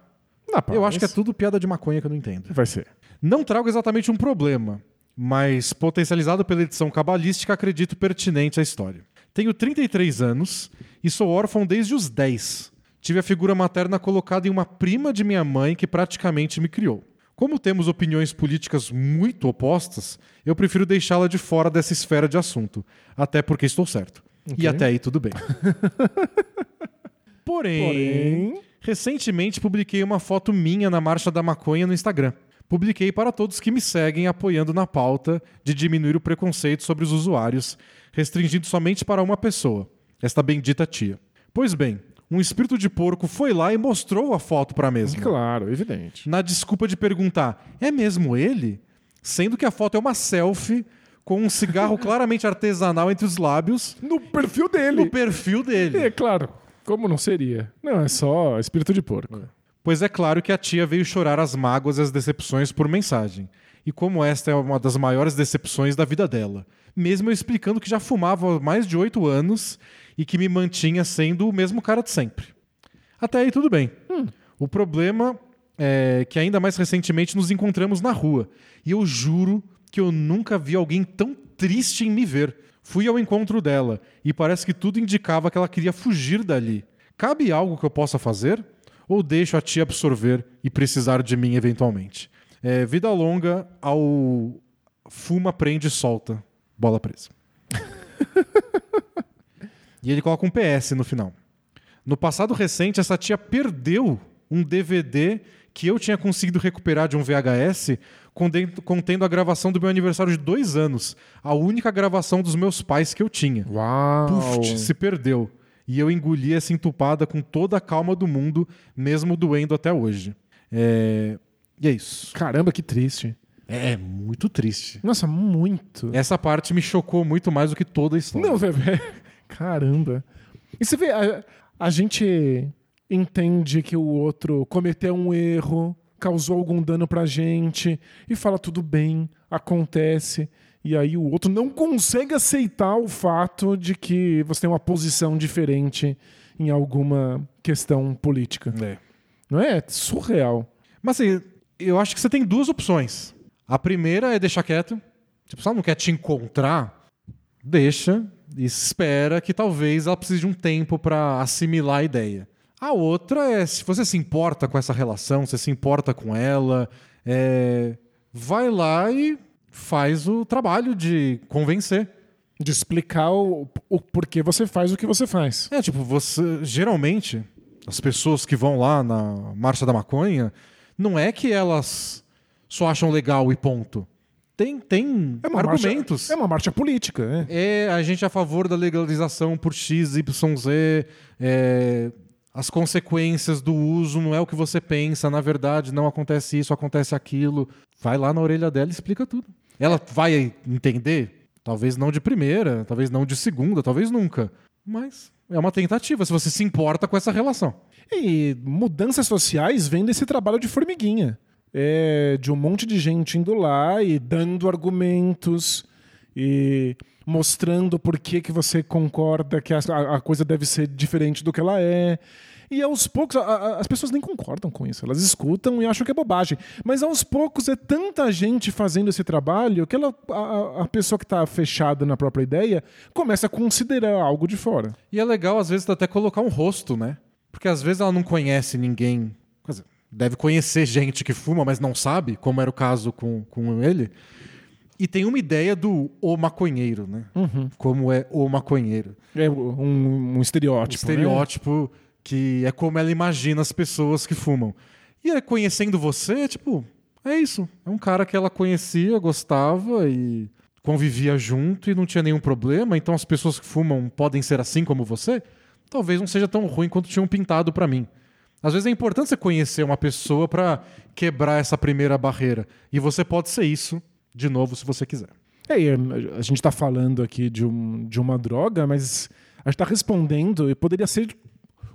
Na paz. Eu acho que é tudo piada de maconha que eu não entendo. Vai ser. Não trago exatamente um problema, mas potencializado pela edição cabalística, acredito pertinente à história. Tenho 33 anos e sou órfão desde os 10. Tive a figura materna colocada em uma prima de minha mãe que praticamente me criou. Como temos opiniões políticas muito opostas, eu prefiro deixá-la de fora dessa esfera de assunto, até porque estou certo. E até aí tudo bem. Porém, Porém- recentemente publiquei uma foto minha na Marcha da Maconha no Instagram. Publiquei para todos que me seguem apoiando na pauta de diminuir o preconceito sobre os usuários, restringindo somente para uma pessoa, esta bendita tia. Pois bem, um espírito de porco foi lá e mostrou a foto para a mesma. Claro, evidente. Na desculpa de perguntar, é mesmo ele? Sendo que a foto é uma selfie com um cigarro claramente artesanal entre os lábios No perfil dele. no perfil dele. É claro. Como não seria? Não, é só espírito de porco. Pois é claro que a tia veio chorar as mágoas e as decepções por mensagem. E como esta é uma das maiores decepções da vida dela. Mesmo eu explicando que já fumava há mais de oito anos e que me mantinha sendo o mesmo cara de sempre. Até aí tudo bem. O problema é que ainda mais recentemente nos encontramos na rua. E eu juro que eu nunca vi alguém tão triste em me ver. Fui ao encontro dela e parece que tudo indicava que ela queria fugir dali. Cabe algo que eu possa fazer? Ou deixo a tia absorver e precisar de mim eventualmente? É, vida longa ao fuma, prende e solta. Bola presa. e ele coloca um PS no final. No passado recente, essa tia perdeu um DVD que eu tinha conseguido recuperar de um VHS contendo a gravação do meu aniversário de dois anos. A única gravação dos meus pais que eu tinha. Uau. Puf, se perdeu. E eu engoli essa entupada com toda a calma do mundo, mesmo doendo até hoje. É... E é isso. Caramba, que triste. É muito triste. Nossa, muito. Essa parte me chocou muito mais do que toda a história. Não, velho. Caramba. E você vê, a, a gente entende que o outro cometeu um erro, causou algum dano pra gente, e fala tudo bem, acontece. E aí o outro não consegue aceitar o fato de que você tem uma posição diferente em alguma questão política. É. Não é? Surreal. Mas assim, eu acho que você tem duas opções. A primeira é deixar quieto. Tipo, se ela não quer te encontrar, deixa e espera que talvez ela precise de um tempo pra assimilar a ideia. A outra é, se você se importa com essa relação, você se importa com ela, é, vai lá e faz o trabalho de convencer. De explicar o, o porquê você faz o que você faz. É, tipo, você. Geralmente, as pessoas que vão lá na Marcha da Maconha, não é que elas só acham legal e ponto. Tem, tem É argumentos. Marcha, é uma marcha política, né? É, a gente é a favor da legalização por X, Y, Z. é, as consequências do uso não é o que você pensa. Na verdade, não acontece isso, acontece aquilo. Vai lá na orelha dela e explica tudo. Ela vai entender? Talvez não de primeira, talvez não de segunda, talvez nunca. Mas é uma tentativa, se você se importa com essa relação. E mudanças sociais vêm desse trabalho de formiguinha. É, de um monte de gente indo lá e dando argumentos e mostrando por que, que você concorda que a, a coisa deve ser diferente do que ela é. E aos poucos, a- a- as pessoas nem concordam com isso, elas escutam e acham que é bobagem. Mas aos poucos é tanta gente fazendo esse trabalho que ela, a, a- pessoa que está fechada na própria ideia começa a considerar algo de fora. E é legal, às vezes, até colocar um rosto, né? Porque às vezes ela não conhece ninguém. Deve conhecer gente que fuma, mas não sabe, como era o caso com, com ele. E tem uma ideia do o maconheiro, né? Como é o maconheiro. É um, um estereótipo. Um estereótipo que é como ela imagina as pessoas que fumam. E é conhecendo você, tipo, é isso. É um cara que ela conhecia, gostava e convivia junto e não tinha nenhum problema. Então as pessoas que fumam podem ser assim como você? Talvez não seja tão ruim quanto tinham pintado pra mim. Às vezes é importante você conhecer uma pessoa pra quebrar essa primeira barreira. E você pode ser isso de novo se você quiser. É, e a gente está falando aqui de, um, de uma droga, mas a gente está respondendo e poderia ser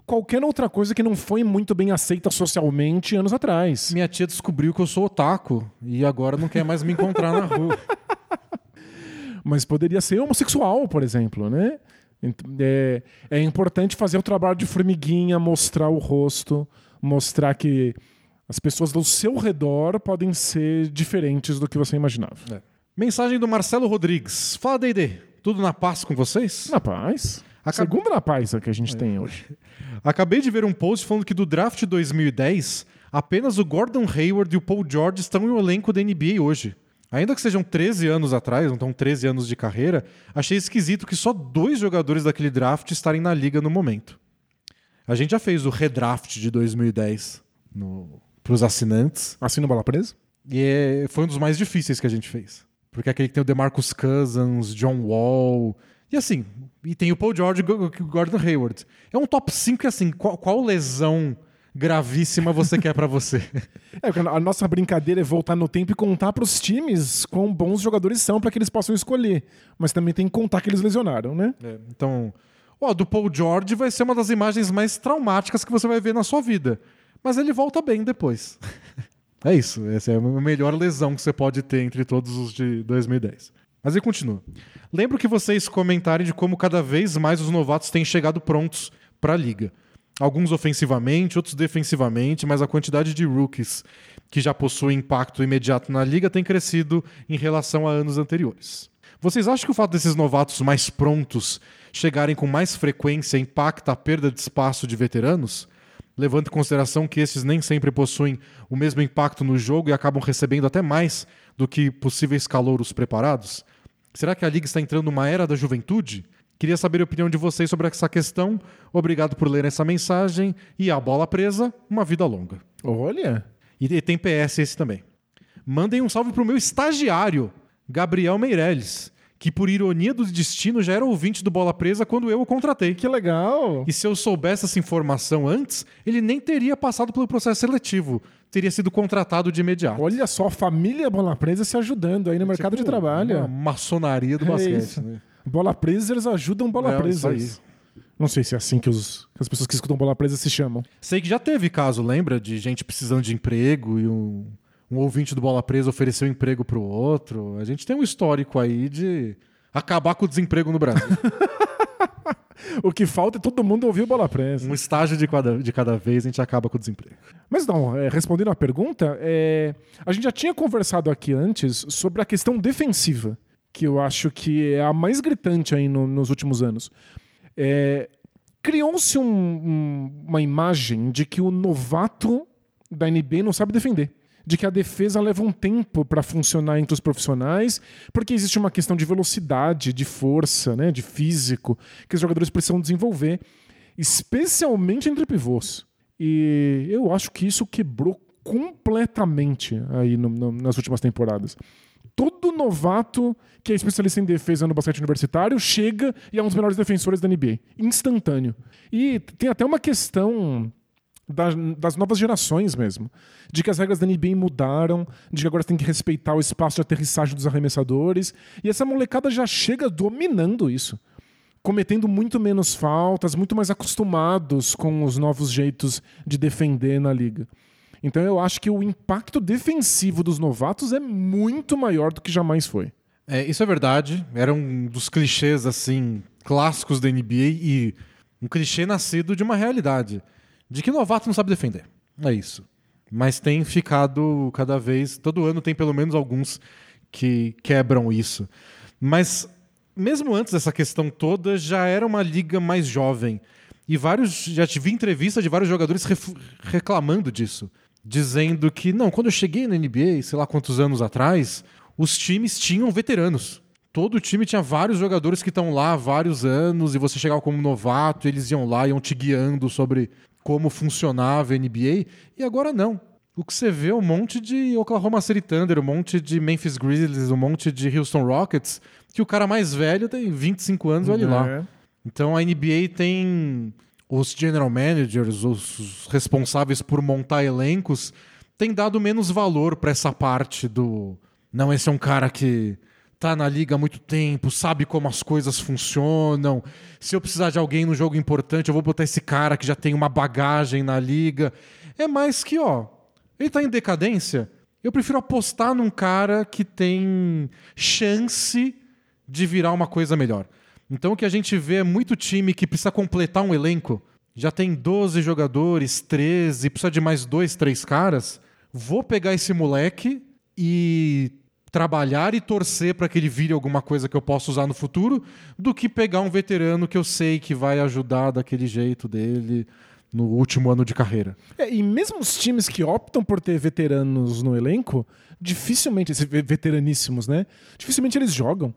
qualquer outra coisa que não foi muito bem aceita socialmente anos atrás. Minha tia descobriu que eu sou otaku e agora não quer mais me encontrar na rua. Mas poderia ser homossexual, por exemplo, né? É, é importante fazer o trabalho de formiguinha, mostrar o rosto, mostrar que as pessoas do seu redor podem ser diferentes do que você imaginava. Mensagem do Marcelo Rodrigues. Fala, D&D. Tudo na paz com vocês? Na paz. Acab- segunda na paz é que a gente tem hoje. Acabei de ver um post falando que do draft 2010, apenas o Gordon Hayward e o Paul George estão no elenco da NBA hoje. Ainda que sejam 13 anos atrás, não estão 13 anos de carreira, achei esquisito que só dois jogadores daquele draft estarem na liga no momento. A gente já fez o redraft de 2010 para os assinantes. Assim no Bola Presa? E é- foi um dos mais difíceis que a gente fez. Porque é aquele que tem o DeMarcus Cousins, John Wall. E assim, e tem o Paul George e o Gordon Hayward. É um top 5 que assim, qual, qual lesão gravíssima você quer pra você? É, a nossa brincadeira é voltar no tempo e contar pros times quão bons os jogadores são para que eles possam escolher. Mas também tem que contar que eles lesionaram, né? É, então, ó, do Paul George vai ser uma das imagens mais traumáticas que você vai ver na sua vida. Mas ele volta bem depois. é isso. Essa é a melhor lesão que você pode ter entre todos os de 2010. Mas ele continua. Lembro que vocês comentarem de como cada vez mais os novatos têm chegado prontos para a liga. Alguns ofensivamente, outros defensivamente, mas a quantidade de rookies que já possuem impacto imediato na liga tem crescido em relação a anos anteriores. Vocês acham que o fato desses novatos mais prontos chegarem com mais frequência impacta a perda de espaço de veteranos? Levando em consideração que esses nem sempre possuem o mesmo impacto no jogo e acabam recebendo até mais do que possíveis calouros preparados? Será que a liga está entrando numa era da juventude? Queria saber a opinião de vocês sobre essa questão. Obrigado por ler essa mensagem. E a bola presa, uma vida longa. Olha. E tem PS esse também. Mandem um salve pro meu estagiário, Gabriel Meirelles, que por ironia do destino já era ouvinte do Bola Presa quando eu o contratei. Que legal. E se eu soubesse essa informação antes, ele nem teria passado pelo processo seletivo, teria sido contratado de imediato. Olha só, a família Bola Presa se ajudando aí no mercado de Tipo, trabalho. Uma maçonaria do É basquete. isso. né? Bola Presa, eles ajudam Bola É, Presa aí. Não sei se é assim que, os- que as pessoas que escutam Bola Presa se chamam. Sei que já teve caso, lembra? De gente precisando de emprego e um, um ouvinte do Bola Presa ofereceu emprego pro outro. A gente tem um histórico aí de acabar com o desemprego no Brasil. O que falta é todo mundo ouvir o Bola Presa. um estágio de cada, de cada vez a gente acaba com o desemprego. Mas não, é, respondendo a pergunta, é, a gente já tinha conversado aqui antes sobre a questão defensiva, que eu acho que é a mais gritante aí no- nos últimos anos. É, Criou-se um- um- uma imagem de que o novato da NBA não sabe defender. De que a defesa leva um tempo para funcionar entre os profissionais, porque existe uma questão de velocidade, de força, né, de físico, que os jogadores precisam desenvolver, especialmente entre pivôs. E eu acho que isso quebrou completamente aí no- no- nas últimas temporadas. Todo novato que é especialista em defesa no basquete universitário chega e é um dos melhores defensores da NBA. Instantâneo. E tem até uma questão da- das novas gerações mesmo. De que as regras da NBA mudaram, de que agora tem que respeitar o espaço de aterrissagem dos arremessadores. E essa molecada já chega dominando isso. Cometendo muito menos faltas, muito mais acostumados com os novos jeitos de defender na liga. Então eu acho que o impacto defensivo dos novatos é muito maior do que jamais foi. É, isso é verdade. Era um dos clichês, assim, clássicos da NBA e um clichê nascido de uma realidade. De que novato não sabe defender. É isso. Mas tem ficado cada vez. Todo ano tem pelo menos alguns que quebram isso. Mas mesmo antes dessa questão toda, já era uma liga mais jovem. E vários. Já tive entrevista de vários jogadores reclamando disso. Dizendo que, não, quando eu cheguei na NBA, sei lá quantos anos atrás, os times tinham veteranos. Todo time tinha vários jogadores que estão lá há vários anos e você chegava como novato, eles iam lá, iam te guiando sobre como funcionava a NBA. E agora não. O que você vê é um monte de Oklahoma City Thunder, um monte de Memphis Grizzlies, um monte de Houston Rockets, que o cara mais velho tem 25 anos, olha lá. É. Então a NBA tem os general managers, os responsáveis por montar elencos, tem dado menos valor para essa parte do não, esse é um cara que tá na liga há muito tempo, sabe como as coisas funcionam. Se eu precisar de alguém no jogo importante, eu vou botar esse cara que já tem uma bagagem na liga. É mais que, ó, ele tá em decadência. Eu prefiro apostar num cara que tem chance de virar uma coisa melhor. Então o que a gente vê é muito time que precisa completar um elenco. Já tem 12 jogadores, 13, precisa de mais dois, três caras. Vou pegar esse moleque e trabalhar e torcer para que ele vire alguma coisa que eu possa usar no futuro, do que pegar um veterano que eu sei que vai ajudar daquele jeito dele no último ano de carreira. É, e mesmo os times que optam por ter veteranos no elenco, dificilmente, esses ve- veteraníssimos, né? Dificilmente eles jogam.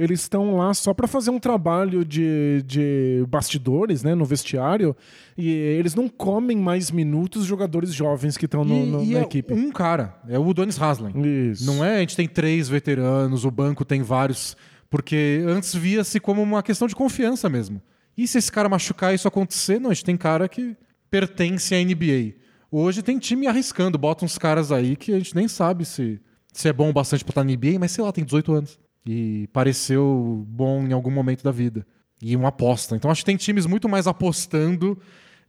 Eles estão lá só para fazer um trabalho de, de bastidores, né, no vestiário, e eles não comem mais minutos os jogadores jovens que estão na é equipe. um cara, é o Donis Haslem. Isso. Não é a gente tem três veteranos, o banco tem vários, porque antes via-se como uma questão de confiança mesmo. E se esse cara machucar e isso acontecer, não, a gente tem cara que pertence à NBA. Hoje tem time arriscando, bota uns caras aí que a gente nem sabe se, se é bom o bastante pra estar na NBA, mas sei lá, tem 18 anos. E pareceu bom em algum momento da vida. E uma aposta. Então acho que tem times muito mais apostando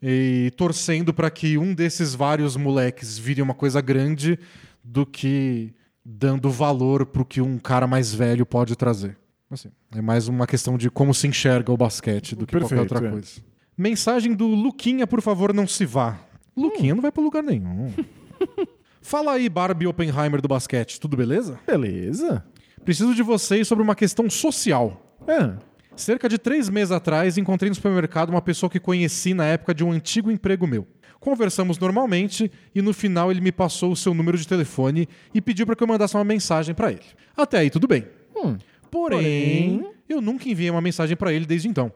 e torcendo para que um desses vários moleques vire uma coisa grande do que dando valor pro que um cara mais velho pode trazer. Assim, é mais uma questão de como se enxerga o basquete do que qualquer Perfeito, outra é. coisa. Mensagem do Luquinha, por favor, não se vá. Luquinha não vai pra lugar nenhum. Fala aí, Barbie Oppenheimer do basquete, tudo beleza? Beleza. Preciso de vocês sobre uma questão social. É. Cerca de três meses atrás, encontrei no supermercado uma pessoa que conheci na época de um antigo emprego meu. Conversamos normalmente e no final ele me passou o seu número de telefone e pediu para que eu mandasse uma mensagem para ele. Até aí tudo bem. Porém, eu nunca enviei uma mensagem para ele desde então.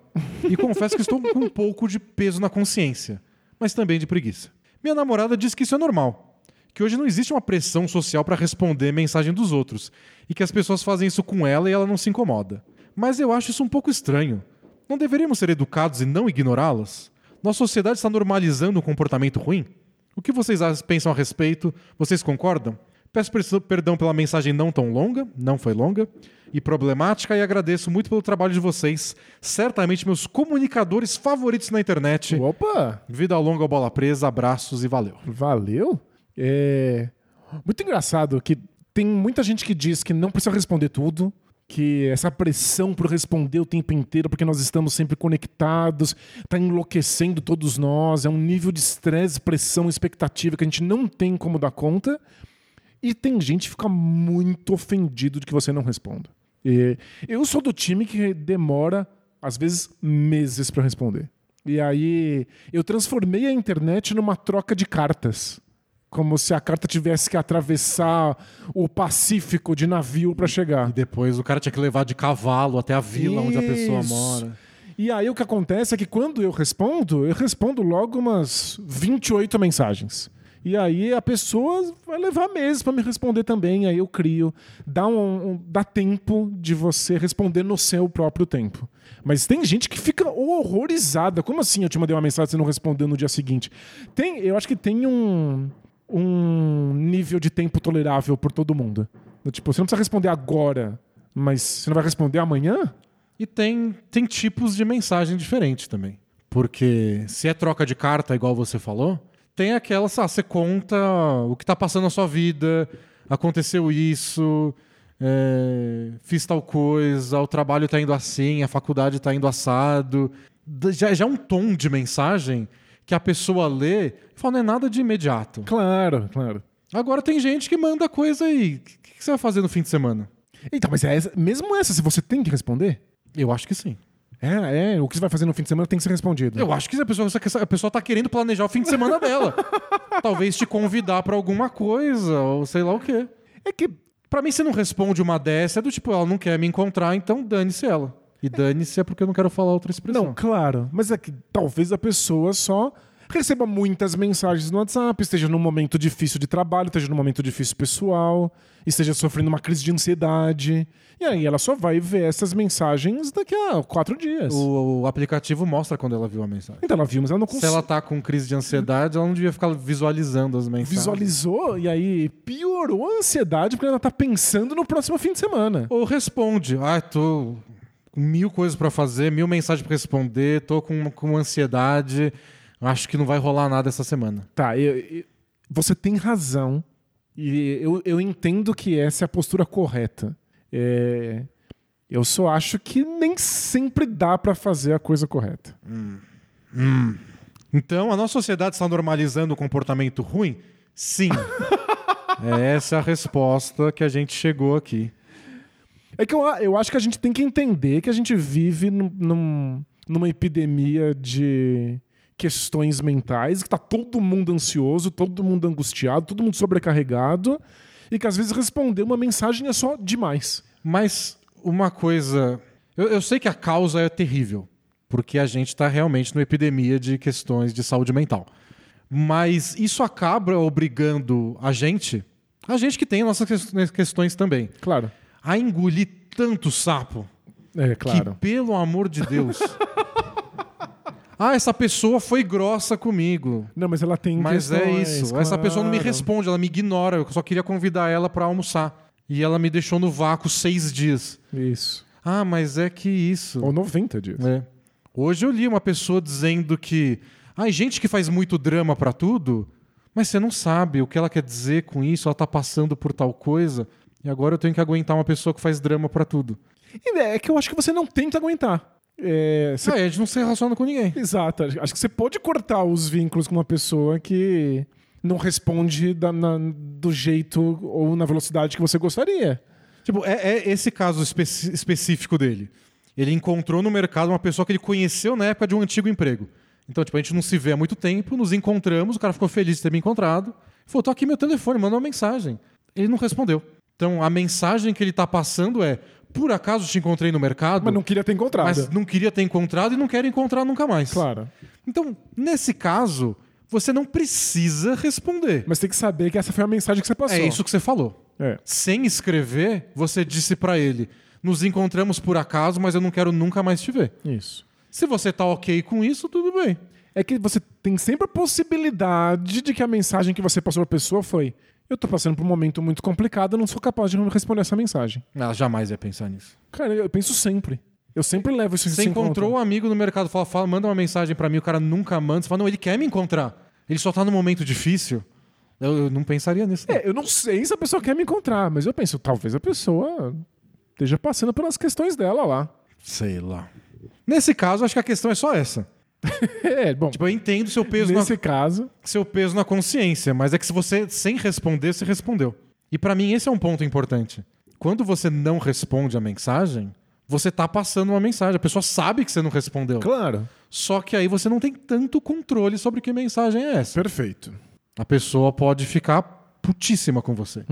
E confesso que estou com um pouco de peso na consciência, mas também de preguiça. Minha namorada diz que isso é normal, que hoje não existe uma pressão social para responder mensagem dos outros e que as pessoas fazem isso com ela e ela não se incomoda. Mas eu acho isso um pouco estranho. Não deveríamos ser educados e não ignorá-las? Nossa sociedade está normalizando um comportamento ruim? O que vocês pensam a respeito? Vocês concordam? Peço per- perdão pela mensagem não tão longa, não foi longa, e problemática, e agradeço muito pelo trabalho de vocês. Certamente meus comunicadores favoritos na internet. Opa! Vida longa ao bola presa, abraços e valeu. Valeu. É muito engraçado que tem muita gente que diz que não precisa responder tudo, que essa pressão por responder o tempo inteiro, porque nós estamos sempre conectados, tá enlouquecendo todos nós, é um nível de estresse, pressão, expectativa que a gente não tem como dar conta. E tem gente que fica muito ofendido de que você não responda. E eu sou do time que demora, às vezes, meses para responder. E aí eu transformei a internet numa troca de cartas. Como se a carta tivesse que atravessar o Pacífico de navio para chegar. E depois o cara tinha que levar de cavalo até a vila onde a pessoa Isso. mora. E aí o que acontece é que quando eu respondo, eu respondo logo umas 28 mensagens. E aí a pessoa vai levar meses pra me responder também. Aí eu crio. Dá, um, um- dá tempo de você responder no seu próprio tempo. Mas tem gente que fica horrorizada. Como assim eu te mandei uma mensagem e você não respondeu no dia seguinte? Tem, eu acho que tem um, um nível de tempo tolerável por todo mundo. Do Tipo, você não precisa responder agora, mas você não vai responder amanhã? E tem, tem tipos de mensagem diferente também. Porque se é troca de carta, igual você falou, tem aquela, sabe, você conta o que tá passando na sua vida, aconteceu isso, é, fiz tal coisa, o trabalho tá indo assim, a faculdade tá indo assado. Já, já é um tom de mensagem que a pessoa lê e fala, não é nada de imediato. Claro, claro. Agora tem gente que manda coisa aí. O que, que você vai fazer no fim de semana? Então, mas é essa- mesmo essa, se você tem que responder? Eu acho que sim. É, é. O que você vai fazer no fim de semana tem que ser respondido. Eu acho que a pessoa, a pessoa tá querendo planejar o fim de semana dela. Talvez te convidar pra alguma coisa, ou sei lá o quê. É que Pra mim, você não responde uma dessa, é do tipo, ela não quer me encontrar, então dane-se ela. E dane-se é porque eu não quero falar outra expressão. Não, claro. Mas é que talvez a pessoa só receba muitas mensagens no WhatsApp, esteja num momento difícil de trabalho, esteja num momento difícil pessoal, esteja sofrendo uma crise de ansiedade. E aí ela só vai ver essas mensagens daqui a quatro dias. O, o aplicativo mostra quando ela viu a mensagem. Então ela viu, mas ela não Se consegue. ela tá com crise de ansiedade, ela não devia ficar visualizando as mensagens. Visualizou e aí piorou a ansiedade porque ela tá pensando no próximo fim de semana. Ou responde. Ah, tô mil coisas pra fazer, mil mensagens pra responder, tô com, com ansiedade, acho que não vai rolar nada essa semana. Tá, eu- eu- você tem razão. E eu, eu entendo que essa é a postura correta. É, eu só acho que nem sempre dá pra fazer a coisa correta. Então, a nossa sociedade está normalizando o comportamento ruim? Sim. É Essa é a resposta que a gente chegou aqui. É que eu, eu acho que a gente tem que entender que a gente vive num- num- numa epidemia de questões mentais, que tá todo mundo ansioso, todo mundo angustiado, todo mundo sobrecarregado, e que às vezes responder uma mensagem é só demais. Mas uma coisa. Eu, eu sei que a causa é terrível, porque a gente está realmente numa epidemia de questões de saúde mental. Mas isso acaba obrigando a gente, a gente que tem nossas ques- questões também, Claro. A engolir tanto sapo É, claro. que, pelo amor de Deus. ah, essa pessoa foi grossa comigo. Não, mas ela tem Mas é isso. Essa pessoa não me claro. responde, ela me ignora. Eu só queria convidar ela pra almoçar. E ela me deixou no vácuo seis dias. Isso. Ah, mas é que isso. Ou 90 dias. É. Hoje eu li uma pessoa dizendo que. Ah, gente que faz muito drama pra tudo, mas você não sabe o que ela quer dizer com isso, ela tá passando por tal coisa. E agora eu tenho que aguentar uma pessoa que faz drama pra tudo. E É que eu acho que você não tem que aguentar. É, você- Ah, a gente não se relaciona com ninguém. Exato. Acho que você pode cortar os vínculos com uma pessoa que não responde da- na- do jeito ou na velocidade que você gostaria. Tipo, é, é esse caso especi- específico dele. Ele encontrou no mercado uma pessoa que ele conheceu na época de um antigo emprego. Então, tipo, a gente não se vê há muito tempo, nos encontramos, o cara ficou feliz de ter me encontrado. Falou, tô aqui meu telefone, manda uma mensagem. Ele não respondeu. Então, a mensagem que ele tá passando é, por acaso te encontrei no mercado, Mas não queria ter encontrado. mas não queria ter encontrado e não quero encontrar nunca mais. Claro. Então, nesse caso, você não precisa responder. Mas tem que saber que essa foi a mensagem que você passou. É isso que você falou É. sem escrever, você disse pra ele: nos encontramos por acaso, mas eu não quero nunca mais te ver. Isso. Se você tá ok com isso, tudo bem. É que você tem sempre a possibilidade de que a mensagem que você passou pra pessoa foi: Eu tô passando por um momento muito complicado, eu não sou capaz de responder essa mensagem. Ela jamais ia pensar nisso. Cara, eu penso sempre. Eu sempre levo isso Você em encontrou um amigo no mercado, fala, fala, manda uma mensagem pra mim, o cara nunca manda. Você fala, não, ele quer me encontrar. Ele só tá num momento difícil. Eu, eu não pensaria nisso. não. É, eu não sei se a pessoa quer me encontrar, mas eu penso, talvez a pessoa esteja passando pelas questões dela lá. Sei lá. Nesse caso, acho que a questão é só essa. É, bom, Tipo, eu entendo seu peso, nesse na, caso, seu peso na consciência, mas é que se você, sem responder, você respondeu. E pra mim, esse é um ponto importante. Quando você não responde a mensagem, você tá passando uma mensagem. A pessoa sabe que você não respondeu. claro. Só que aí você não tem tanto controle sobre que mensagem é essa. Perfeito. A pessoa pode ficar putíssima com você.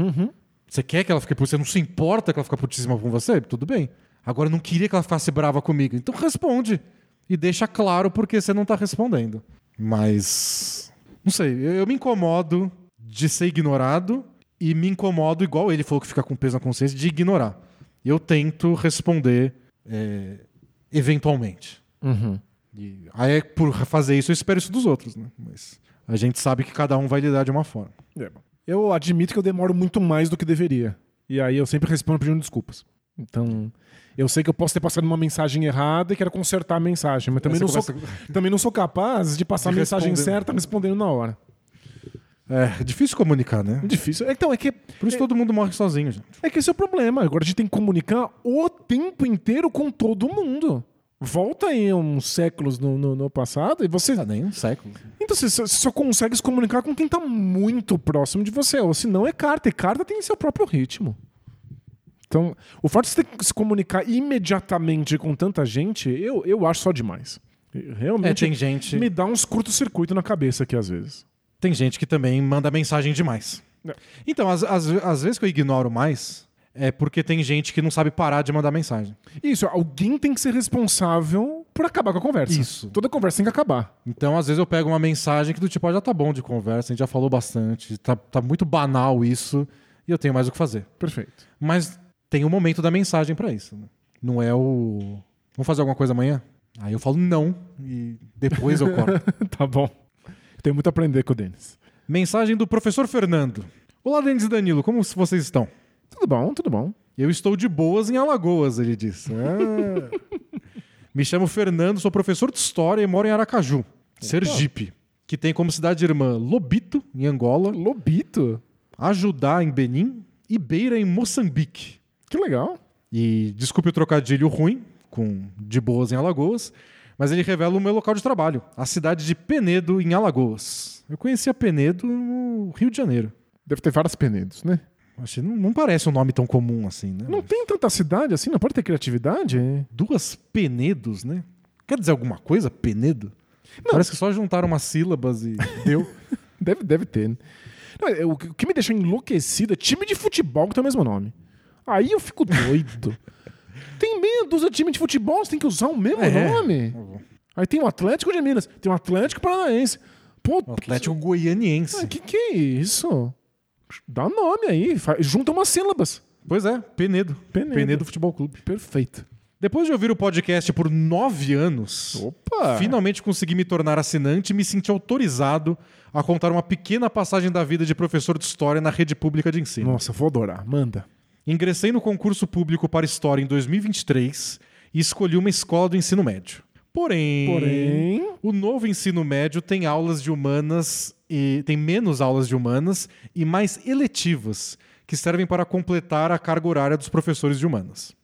Você quer que ela fique putíssima? Você não se importa que ela fique putíssima com você? Tudo bem. Agora, eu não queria que ela ficasse brava comigo. Então responde. E deixa claro porque você não tá respondendo. Mas. Não sei, eu, eu me incomodo de ser ignorado e me incomodo, igual ele falou que fica com peso na consciência, de ignorar. Eu tento responder é, eventualmente. E aí, por fazer isso, eu espero isso dos outros, né? Mas a gente sabe que cada um vai lidar de uma forma. É. Eu admito que eu demoro muito mais do que deveria. E aí eu sempre respondo pedindo desculpas. Então, eu sei que eu posso ter passado uma mensagem errada e quero consertar a mensagem, mas também, não você sou, começa- também não sou capaz de passar a De mensagem responder. certa respondendo na hora. É difícil comunicar, né? É difícil. Então, é que, Por isso todo mundo morre sozinho, gente. é que esse é o problema. Agora a gente tem que comunicar o tempo inteiro com todo mundo. Volta aí uns séculos no, no, no passado e você. Ah, nem um século. Então você só- você só consegue se comunicar com quem tá muito próximo de você. Ou se não é carta. E carta tem seu próprio ritmo. Então, o fato de você ter que se comunicar imediatamente com tanta gente, eu, eu acho só demais. É, Realmente tem gente, me dá uns curto-circuito na cabeça aqui às vezes. tem gente que também manda mensagem demais. É. Então, às, às, às vezes que eu ignoro mais, é porque tem gente que não sabe parar de mandar mensagem. Isso, alguém tem que ser responsável por acabar com a conversa. Isso. Toda conversa tem que acabar. Então, às vezes eu pego uma mensagem que do tipo, ah, já tá bom de conversa, a gente já falou bastante, tá, tá muito banal isso, e eu tenho mais o que fazer. Perfeito. Mas tem o momento da mensagem pra isso. né? Não é o. Vamos fazer alguma coisa amanhã? Aí eu falo não, e depois eu corto. tá bom. Tenho muito a aprender com o Denis. mensagem do professor Fernando. Olá, Denis e Danilo, como vocês estão? Tudo bom, tudo bom. Eu estou de boas em Alagoas, ele disse. Ah. Me chamo Fernando, sou professor de História e moro em Aracaju, Sergipe, que tem como cidade irmã Lobito, em Angola, Lobito? Ajudá, em Benin e Beira, em Moçambique. Que legal. E desculpe o trocadilho ruim, com de boas em Alagoas, mas ele revela o meu local de trabalho, a cidade de Penedo, em Alagoas. Eu conhecia Penedo no Rio de Janeiro. Deve ter vários penedos, né? Achei, não, não parece um nome tão comum assim, né? Não tem tanta cidade assim, não pode ter criatividade? Duas Penedos, né? Quer dizer alguma coisa, Penedo? Parece que só juntaram umas sílabas e deu. Deve, deve ter. né? Não, é, o que me deixa enlouquecido é time de futebol que tem o mesmo nome. Aí eu fico doido. tem meia dúzia de time de futebol, você tem que usar o mesmo É. nome. Aí tem o Atlético de Minas, tem o Atlético Paranaense. Pô, O Atlético Goianiense. o que, que é isso? Dá nome aí, junta umas sílabas. Pois é, Penedo. Penedo. Penedo Futebol Clube. Perfeito. Depois de ouvir o podcast por nove anos, Opa! finalmente consegui me tornar assinante e me senti autorizado a contar uma pequena passagem da vida de professor de história na rede pública de ensino. Nossa, vou adorar. Manda. Ingressei no concurso público para História em 2023 e escolhi uma escola do ensino médio. Porém, Porém- o novo ensino médio tem aulas de humanas e tem menos aulas de humanas e mais eletivas, que servem para completar a carga horária dos professores de humanas.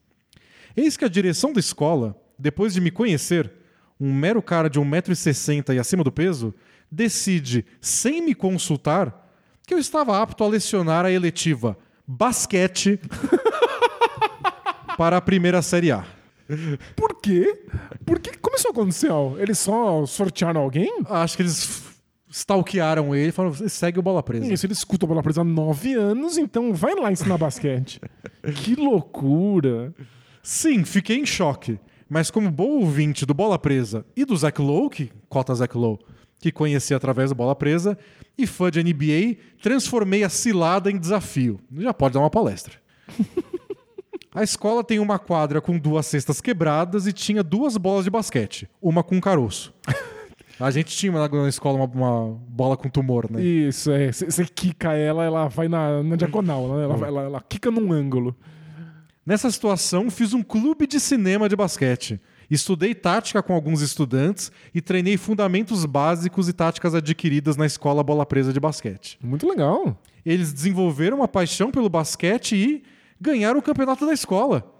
Eis que a direção da escola, depois de me conhecer, um mero cara de 1,60m e acima do peso, decide, sem me consultar, que eu estava apto a lecionar a eletiva basquete para a primeira série A. Por quê? Por que? Como isso aconteceu? Eles só sortearam alguém? Acho que eles stalkearam ele e falaram: segue o bola presa. Isso, ele escuta a bola presa há nove anos, então vai lá ensinar basquete. que loucura. Sim, fiquei em choque. Mas como bom ouvinte do Bola Presa e do Zach Lowe, que cota Zach Lowe, que conheci através do Bola Presa, e fã de NBA, transformei a cilada em desafio. Já pode dar uma palestra. A escola tem uma quadra com duas cestas quebradas e tinha duas bolas de basquete, uma com caroço. A gente tinha na na escola uma, uma bola com tumor, né? Isso, é. Você quica ela, ela vai na, na diagonal, né? Ela, ela, ela quica num ângulo. Nessa situação, fiz um clube de cinema de basquete. Estudei tática com alguns estudantes e treinei fundamentos básicos e táticas adquiridas na escola Bola Presa de basquete. Muito legal. Eles desenvolveram uma paixão pelo basquete e ganharam o campeonato da escola.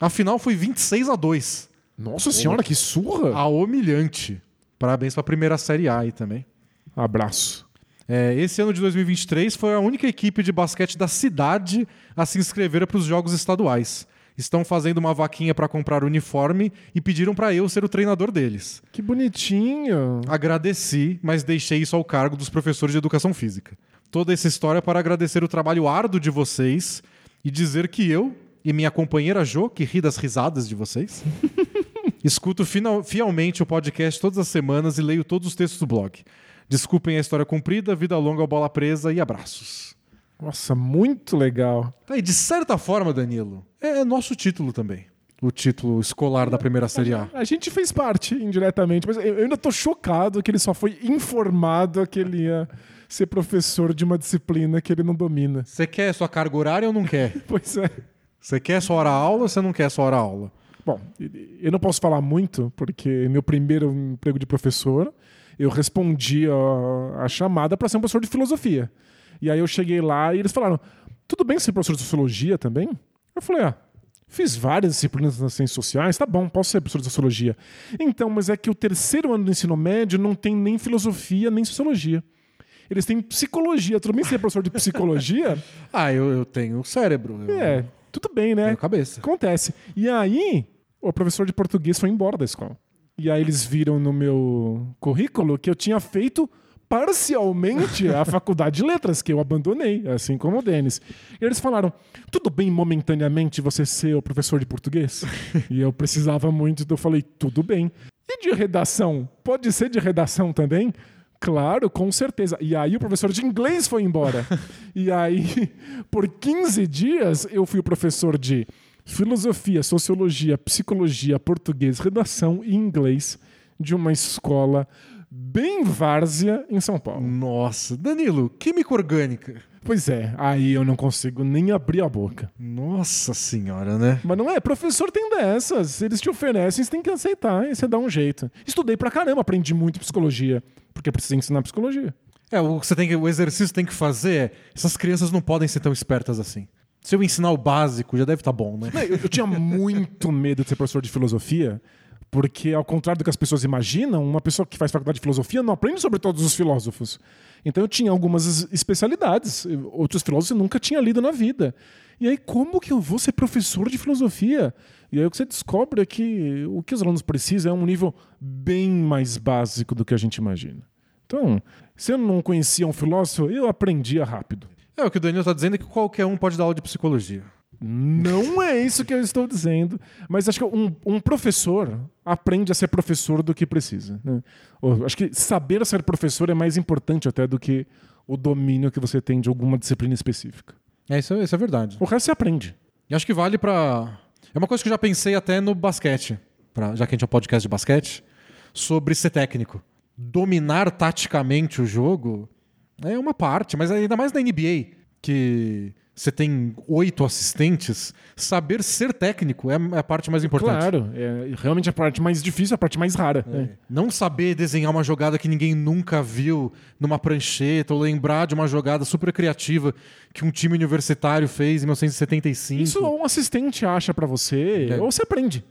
A final foi 26 a 2. Nossa senhora, que surra! A humilhante. Parabéns para a primeira série A aí também. Abraço. É, esse ano de 2023 foi a única equipe de basquete da cidade a se inscrever para os Jogos Estaduais. Estão fazendo uma vaquinha para comprar uniforme e pediram para eu ser o treinador deles. Que bonitinho. Agradeci, mas deixei isso ao cargo dos professores de educação física. Toda essa história para agradecer o trabalho árduo de vocês e dizer que eu e minha companheira Jo, que ri das risadas de vocês, Escuto final- fielmente o podcast todas as semanas e leio todos os textos do blog. Desculpem a história comprida, vida longa ao bola presa e abraços. Nossa, muito legal. Tá, e de certa forma, Danilo, é nosso título também. O título escolar da primeira Série A. A gente fez parte indiretamente, mas eu eu ainda tô chocado que ele só foi informado que ele ia ser professor de uma disciplina que ele não domina. Você quer sua carga horária ou não quer? Pois é. Você quer sua hora aula ou você não quer sua hora aula? Bom, eu não posso falar muito, porque meu primeiro emprego de professor, eu respondi a, a chamada para ser um professor de filosofia. E aí eu cheguei lá e eles falaram: tudo bem ser professor de sociologia também? Eu falei: ah, fiz várias disciplinas nas ciências sociais, tá bom, posso ser professor de sociologia. Então, mas é que o terceiro ano do ensino médio não tem nem filosofia nem sociologia. Eles têm psicologia. Tudo bem ser professor de psicologia? Ah, eu, eu tenho cérebro. Eu É, tudo bem, né? tenho cabeça. Acontece. E aí, o professor de português foi embora da escola. E aí eles viram no meu currículo que eu tinha feito parcialmente a faculdade de letras, que eu abandonei, assim como o Denis. E eles falaram: tudo bem momentaneamente você ser o professor de português? e eu precisava muito, então eu falei: tudo bem. E de redação? Pode ser de redação também? Claro, com certeza. E aí o professor de inglês foi embora. e aí, por 15 dias, eu fui o professor de filosofia, sociologia, psicologia, português, redação e inglês de uma escola bem várzea em São Paulo. Nossa, Danilo, química orgânica. Pois é, aí eu não consigo nem abrir a boca. Nossa senhora, né? Mas não é, professor tem dessas. Se eles te oferecem, você tem que aceitar e você dá um jeito. Estudei pra caramba, aprendi muito psicologia, porque precisa ensinar psicologia. É, o que você tem que, o exercício que tem que fazer é, essas crianças não podem ser tão espertas assim. Se eu ensinar o básico, já deve estar bom, né? Eu, eu tinha muito medo de ser professor de filosofia, porque, ao contrário do que as pessoas imaginam, uma pessoa que faz faculdade de filosofia não aprende sobre todos os filósofos. Então eu tinha algumas es- especialidades, outros filósofos eu nunca tinha lido na vida. E aí, como que eu vou ser professor de filosofia? E aí o que você descobre é que o que os alunos precisam é um nível bem mais básico do que a gente imagina. Então, se eu não conhecia um filósofo, eu aprendia rápido. É, o que o Danilo tá dizendo é que qualquer um pode dar aula de psicologia. Não é isso que eu estou dizendo. Mas acho que um, um professor aprende a ser professor do que precisa. né? Acho que saber ser professor é mais importante até do que o domínio que você tem de alguma disciplina específica. É, isso, isso é verdade. O resto você aprende. E acho que vale pra. É uma coisa que eu já pensei até no basquete, pra- já que a gente é um podcast de basquete, sobre ser técnico. Dominar taticamente o jogo é uma parte, mas ainda mais na NBA, que você tem oito assistentes, saber ser técnico é a parte mais importante. Claro, é realmente a parte mais difícil, a parte mais rara. né? Não saber desenhar uma jogada que ninguém nunca viu numa prancheta, ou lembrar de uma jogada super criativa que um time universitário fez em 1975. Isso um assistente acha pra você, É. ou você aprende.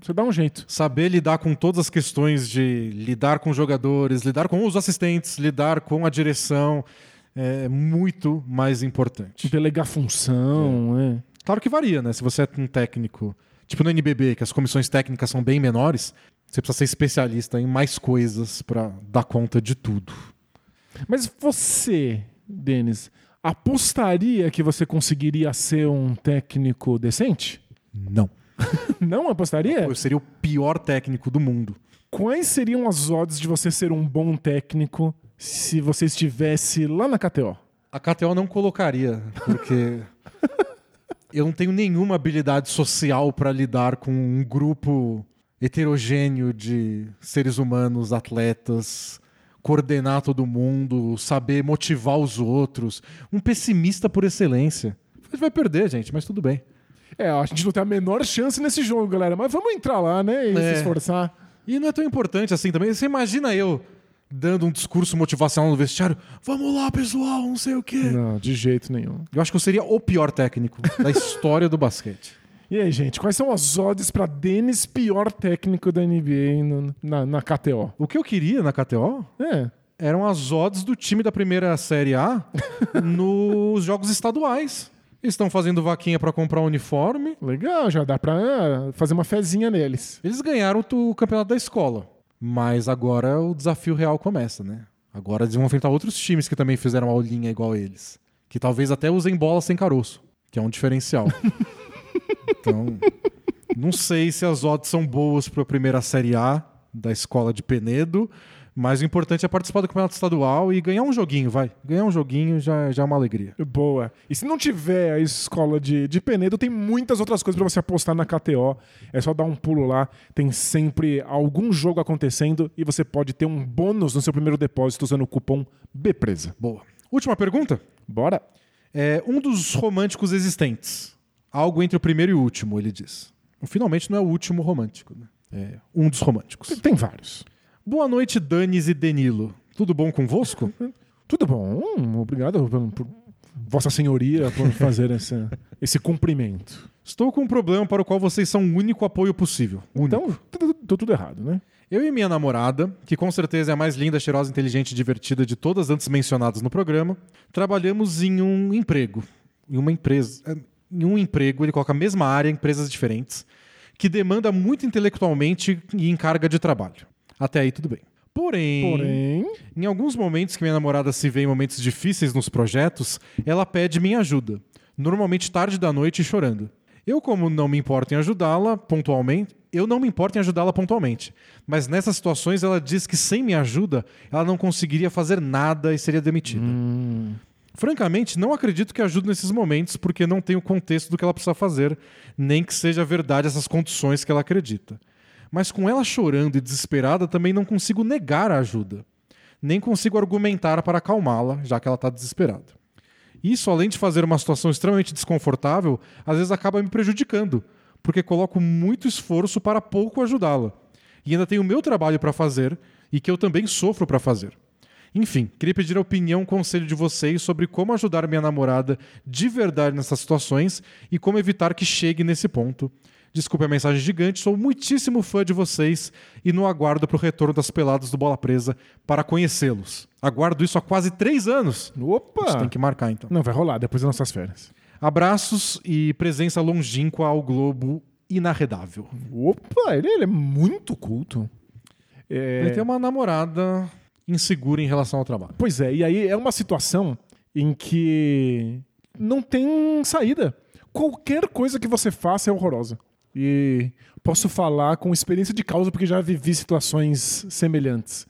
Você dá um jeito. Saber lidar com todas as questões de lidar com jogadores, lidar com os assistentes, lidar com a direção é muito mais importante. Delegar função, né? Claro que varia, né? Se você é um técnico, tipo no NBB, que as comissões técnicas são bem menores, você precisa ser especialista em mais coisas pra dar conta de tudo. Mas você, Denis, apostaria que você conseguiria ser um técnico decente? Não. Não apostaria? Eu seria o pior técnico do mundo. Quais seriam as odds de você ser um bom técnico se você estivesse lá na KTO? A KTO não colocaria, porque eu não tenho nenhuma habilidade social para lidar com um grupo heterogêneo de seres humanos, atletas, coordenar todo mundo, saber motivar os outros. Um pessimista por excelência. A gente vai perder, gente, mas tudo bem. É, a gente não tem a menor chance nesse jogo, galera. Mas vamos entrar lá, né? E É. se esforçar. E não é tão importante assim também. Você imagina eu dando um discurso motivacional no vestiário? Vamos lá, pessoal, não sei o quê. Não, de jeito nenhum. Eu acho que eu seria o pior técnico da história do basquete. E aí, gente, quais são as odds pra Denis, pior técnico da NBA no- na, na KTO? O que eu queria na KTO É. eram as odds do time da primeira Série A nos jogos estaduais. Estão fazendo vaquinha para comprar um uniforme. Legal, já dá pra ah, fazer uma fezinha neles. Eles ganharam o campeonato da escola. Mas agora o desafio real começa, né? Agora eles vão enfrentar outros times que também fizeram aulinha igual eles. Que talvez até usem bola sem caroço, que é um diferencial. então, Não sei se as odds são boas para a primeira Série A da escola de Penedo, mas o importante é participar do campeonato estadual e ganhar um joguinho, vai. Ganhar um joguinho já, já é uma alegria. Boa. E se não tiver a escola de, de Penedo, tem muitas outras coisas para você apostar na KTO. É só dar um pulo lá. Tem sempre algum jogo acontecendo e você pode ter um bônus no seu primeiro depósito usando o cupom BPRESA. Boa. Última pergunta. Bora? É um dos românticos existentes. Algo entre o primeiro e o último, ele diz. Finalmente não é o último romântico, né? É um dos românticos. Tem vários. Boa noite, Danis e Denilo. Tudo bom convosco? Tudo bom. Obrigado por, por Vossa Senhoria por fazer esse, esse cumprimento. Estou com um problema para o qual vocês são o único apoio possível. Único. Então, tudo, tudo, tudo errado, né? Eu e minha namorada, que com certeza é a mais linda, cheirosa, inteligente e divertida de todas antes mencionadas no programa, trabalhamos em um emprego. Em uma empresa. Em um emprego, ele coloca a mesma área, empresas diferentes, que demanda muito intelectualmente e em carga de trabalho. Até aí tudo bem. Porém, Porém, em alguns momentos que minha namorada se vê em momentos difíceis nos projetos, ela pede minha ajuda. Normalmente tarde da noite e chorando. Eu, como não me importo em ajudá-la pontualmente, eu não me importo em ajudá-la pontualmente. Mas nessas situações ela diz que sem minha ajuda ela não conseguiria fazer nada e seria demitida. Francamente, não acredito que ajude nesses momentos porque não tenho contexto do que ela precisa fazer, nem que seja verdade essas condições que ela acredita. Mas com ela chorando e desesperada, também não consigo negar a ajuda. Nem consigo argumentar para acalmá-la, já que ela está desesperada. Isso, além de fazer uma situação extremamente desconfortável, às vezes acaba me prejudicando, porque coloco muito esforço para pouco ajudá-la. E ainda tenho o meu trabalho para fazer e que eu também sofro para fazer. Enfim, queria pedir a opinião, conselho de vocês sobre como ajudar minha namorada de verdade nessas situações e como evitar que chegue nesse ponto. Desculpe a mensagem gigante, sou muitíssimo fã de vocês e no aguardo para o retorno das peladas do Bola Presa para conhecê-los. Aguardo isso há quase três anos. opa! Isso tem que marcar então. Não, vai rolar depois das nossas férias. Abraços e presença longínqua ao Globo inarredável. Opa, ele, ele é muito culto. É, Ele tem uma namorada insegura em relação ao trabalho. Pois é, e aí é uma situação em que não tem saída. Qualquer coisa que você faça é horrorosa. E posso falar com experiência de causa porque já vivi situações semelhantes.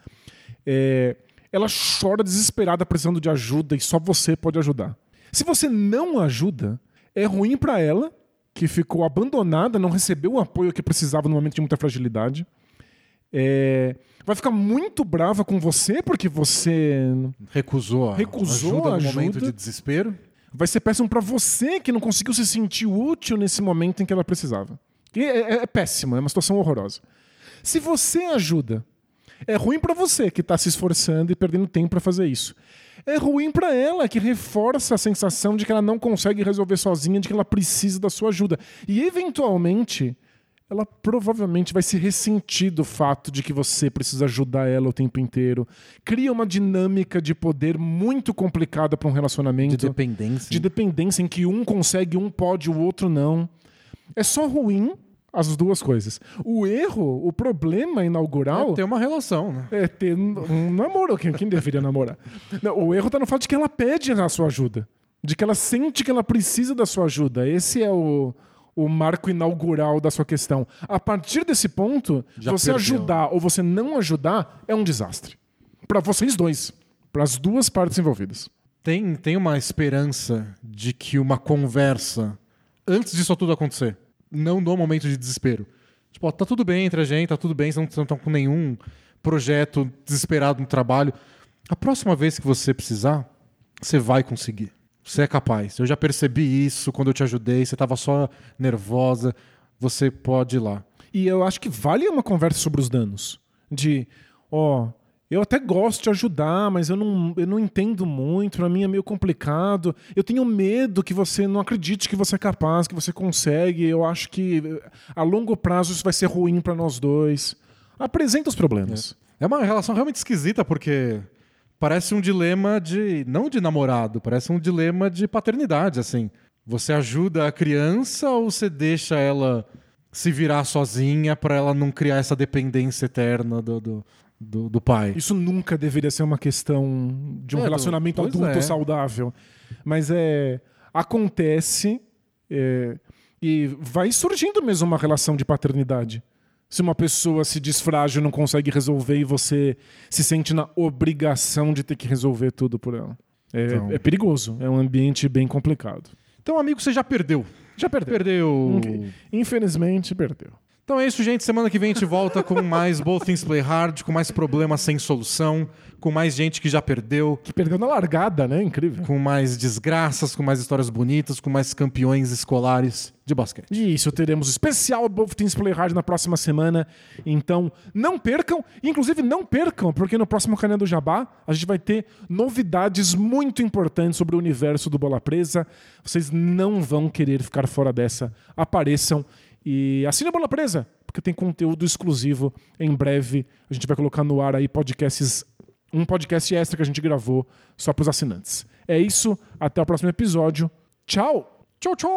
É, ela chora desesperada precisando de ajuda e só você pode ajudar. Se você não ajuda, é ruim para ela, que ficou abandonada, não recebeu o apoio que precisava no momento de muita fragilidade. É, vai ficar muito brava com você porque você Recusou Recusou ajuda a no momento ajuda. de desespero. vai ser péssimo pra você que não conseguiu se sentir útil nesse momento em que ela precisava. É, é- é péssimo, é uma situação horrorosa. Se você ajuda, é ruim pra você que tá se esforçando e perdendo tempo pra fazer isso. É ruim pra ela que reforça a sensação de que ela não consegue resolver sozinha, de que ela precisa da sua ajuda. E eventualmente, ela provavelmente vai se ressentir do fato de que você precisa ajudar ela o tempo inteiro. Cria uma dinâmica de poder muito complicada pra um relacionamento De dependência. de dependência em que um consegue, um pode, o outro não. É só ruim as duas coisas. O erro, o problema inaugural É ter uma relação, né? é ter um namoro. Quem, quem deveria namorar? Não, o erro tá no fato de que ela pede a sua ajuda. De que ela sente que ela precisa da sua ajuda. Esse é o, o marco inaugural da sua questão. A partir desse ponto, Já você perdeu. ajudar ou você não ajudar é um desastre. Pra vocês dois. Para as duas partes envolvidas. Tem, tem uma esperança de que uma conversa, antes disso tudo acontecer, não no momento de desespero. Tipo, ó, tá tudo bem entre a gente, tá tudo bem, vocês não estão com nenhum projeto desesperado no trabalho. A próxima vez que você precisar, você vai conseguir. Você é capaz. Eu já percebi isso quando eu te ajudei, você tava só nervosa, você pode ir lá. E eu acho que vale uma conversa sobre os danos. De, ó, eu até gosto de ajudar, mas eu não, eu não entendo muito, pra mim é meio complicado. Eu tenho medo que você não acredite que você é capaz, que você consegue. Eu acho que eh, a longo prazo isso vai ser ruim pra nós dois. Apresenta os problemas. É uma relação realmente esquisita, porque parece um dilema de. não de namorado, parece um dilema de paternidade, assim. Você ajuda a criança ou você deixa ela se virar sozinha pra ela não criar essa dependência eterna do, do, do, do pai? Isso nunca deveria ser uma questão de um É, relacionamento adulto é. saudável. Mas é acontece é, E vai surgindo mesmo uma relação de paternidade. Se uma pessoa se diz frágil e não consegue resolver e você se sente na obrigação de ter que resolver tudo por ela. É, Então. é perigoso, é um ambiente bem complicado. Então, amigo, você já perdeu. Já perdeu. Perdeu. Ok. Infelizmente, perdeu. Então é isso, gente. Semana que vem a gente volta com mais Both Things Play Hard, com mais problemas sem solução, com mais gente que já perdeu, Que perdeu na largada, né? Incrível. com mais desgraças, com mais histórias bonitas, com mais campeões escolares de basquete. Isso, teremos especial Both Teams Play Hard na próxima semana. Então, não percam. Inclusive, não percam, porque no próximo canal do Jabá a gente vai ter novidades muito importantes sobre o universo do Bola Presa. Vocês não vão querer ficar fora dessa. Apareçam e assine a Bola Presa, porque tem conteúdo exclusivo em breve. A gente vai colocar no ar aí podcasts, um podcast extra que a gente gravou só para os assinantes. É isso, até o próximo episódio. Tchau! Tchau, tchau!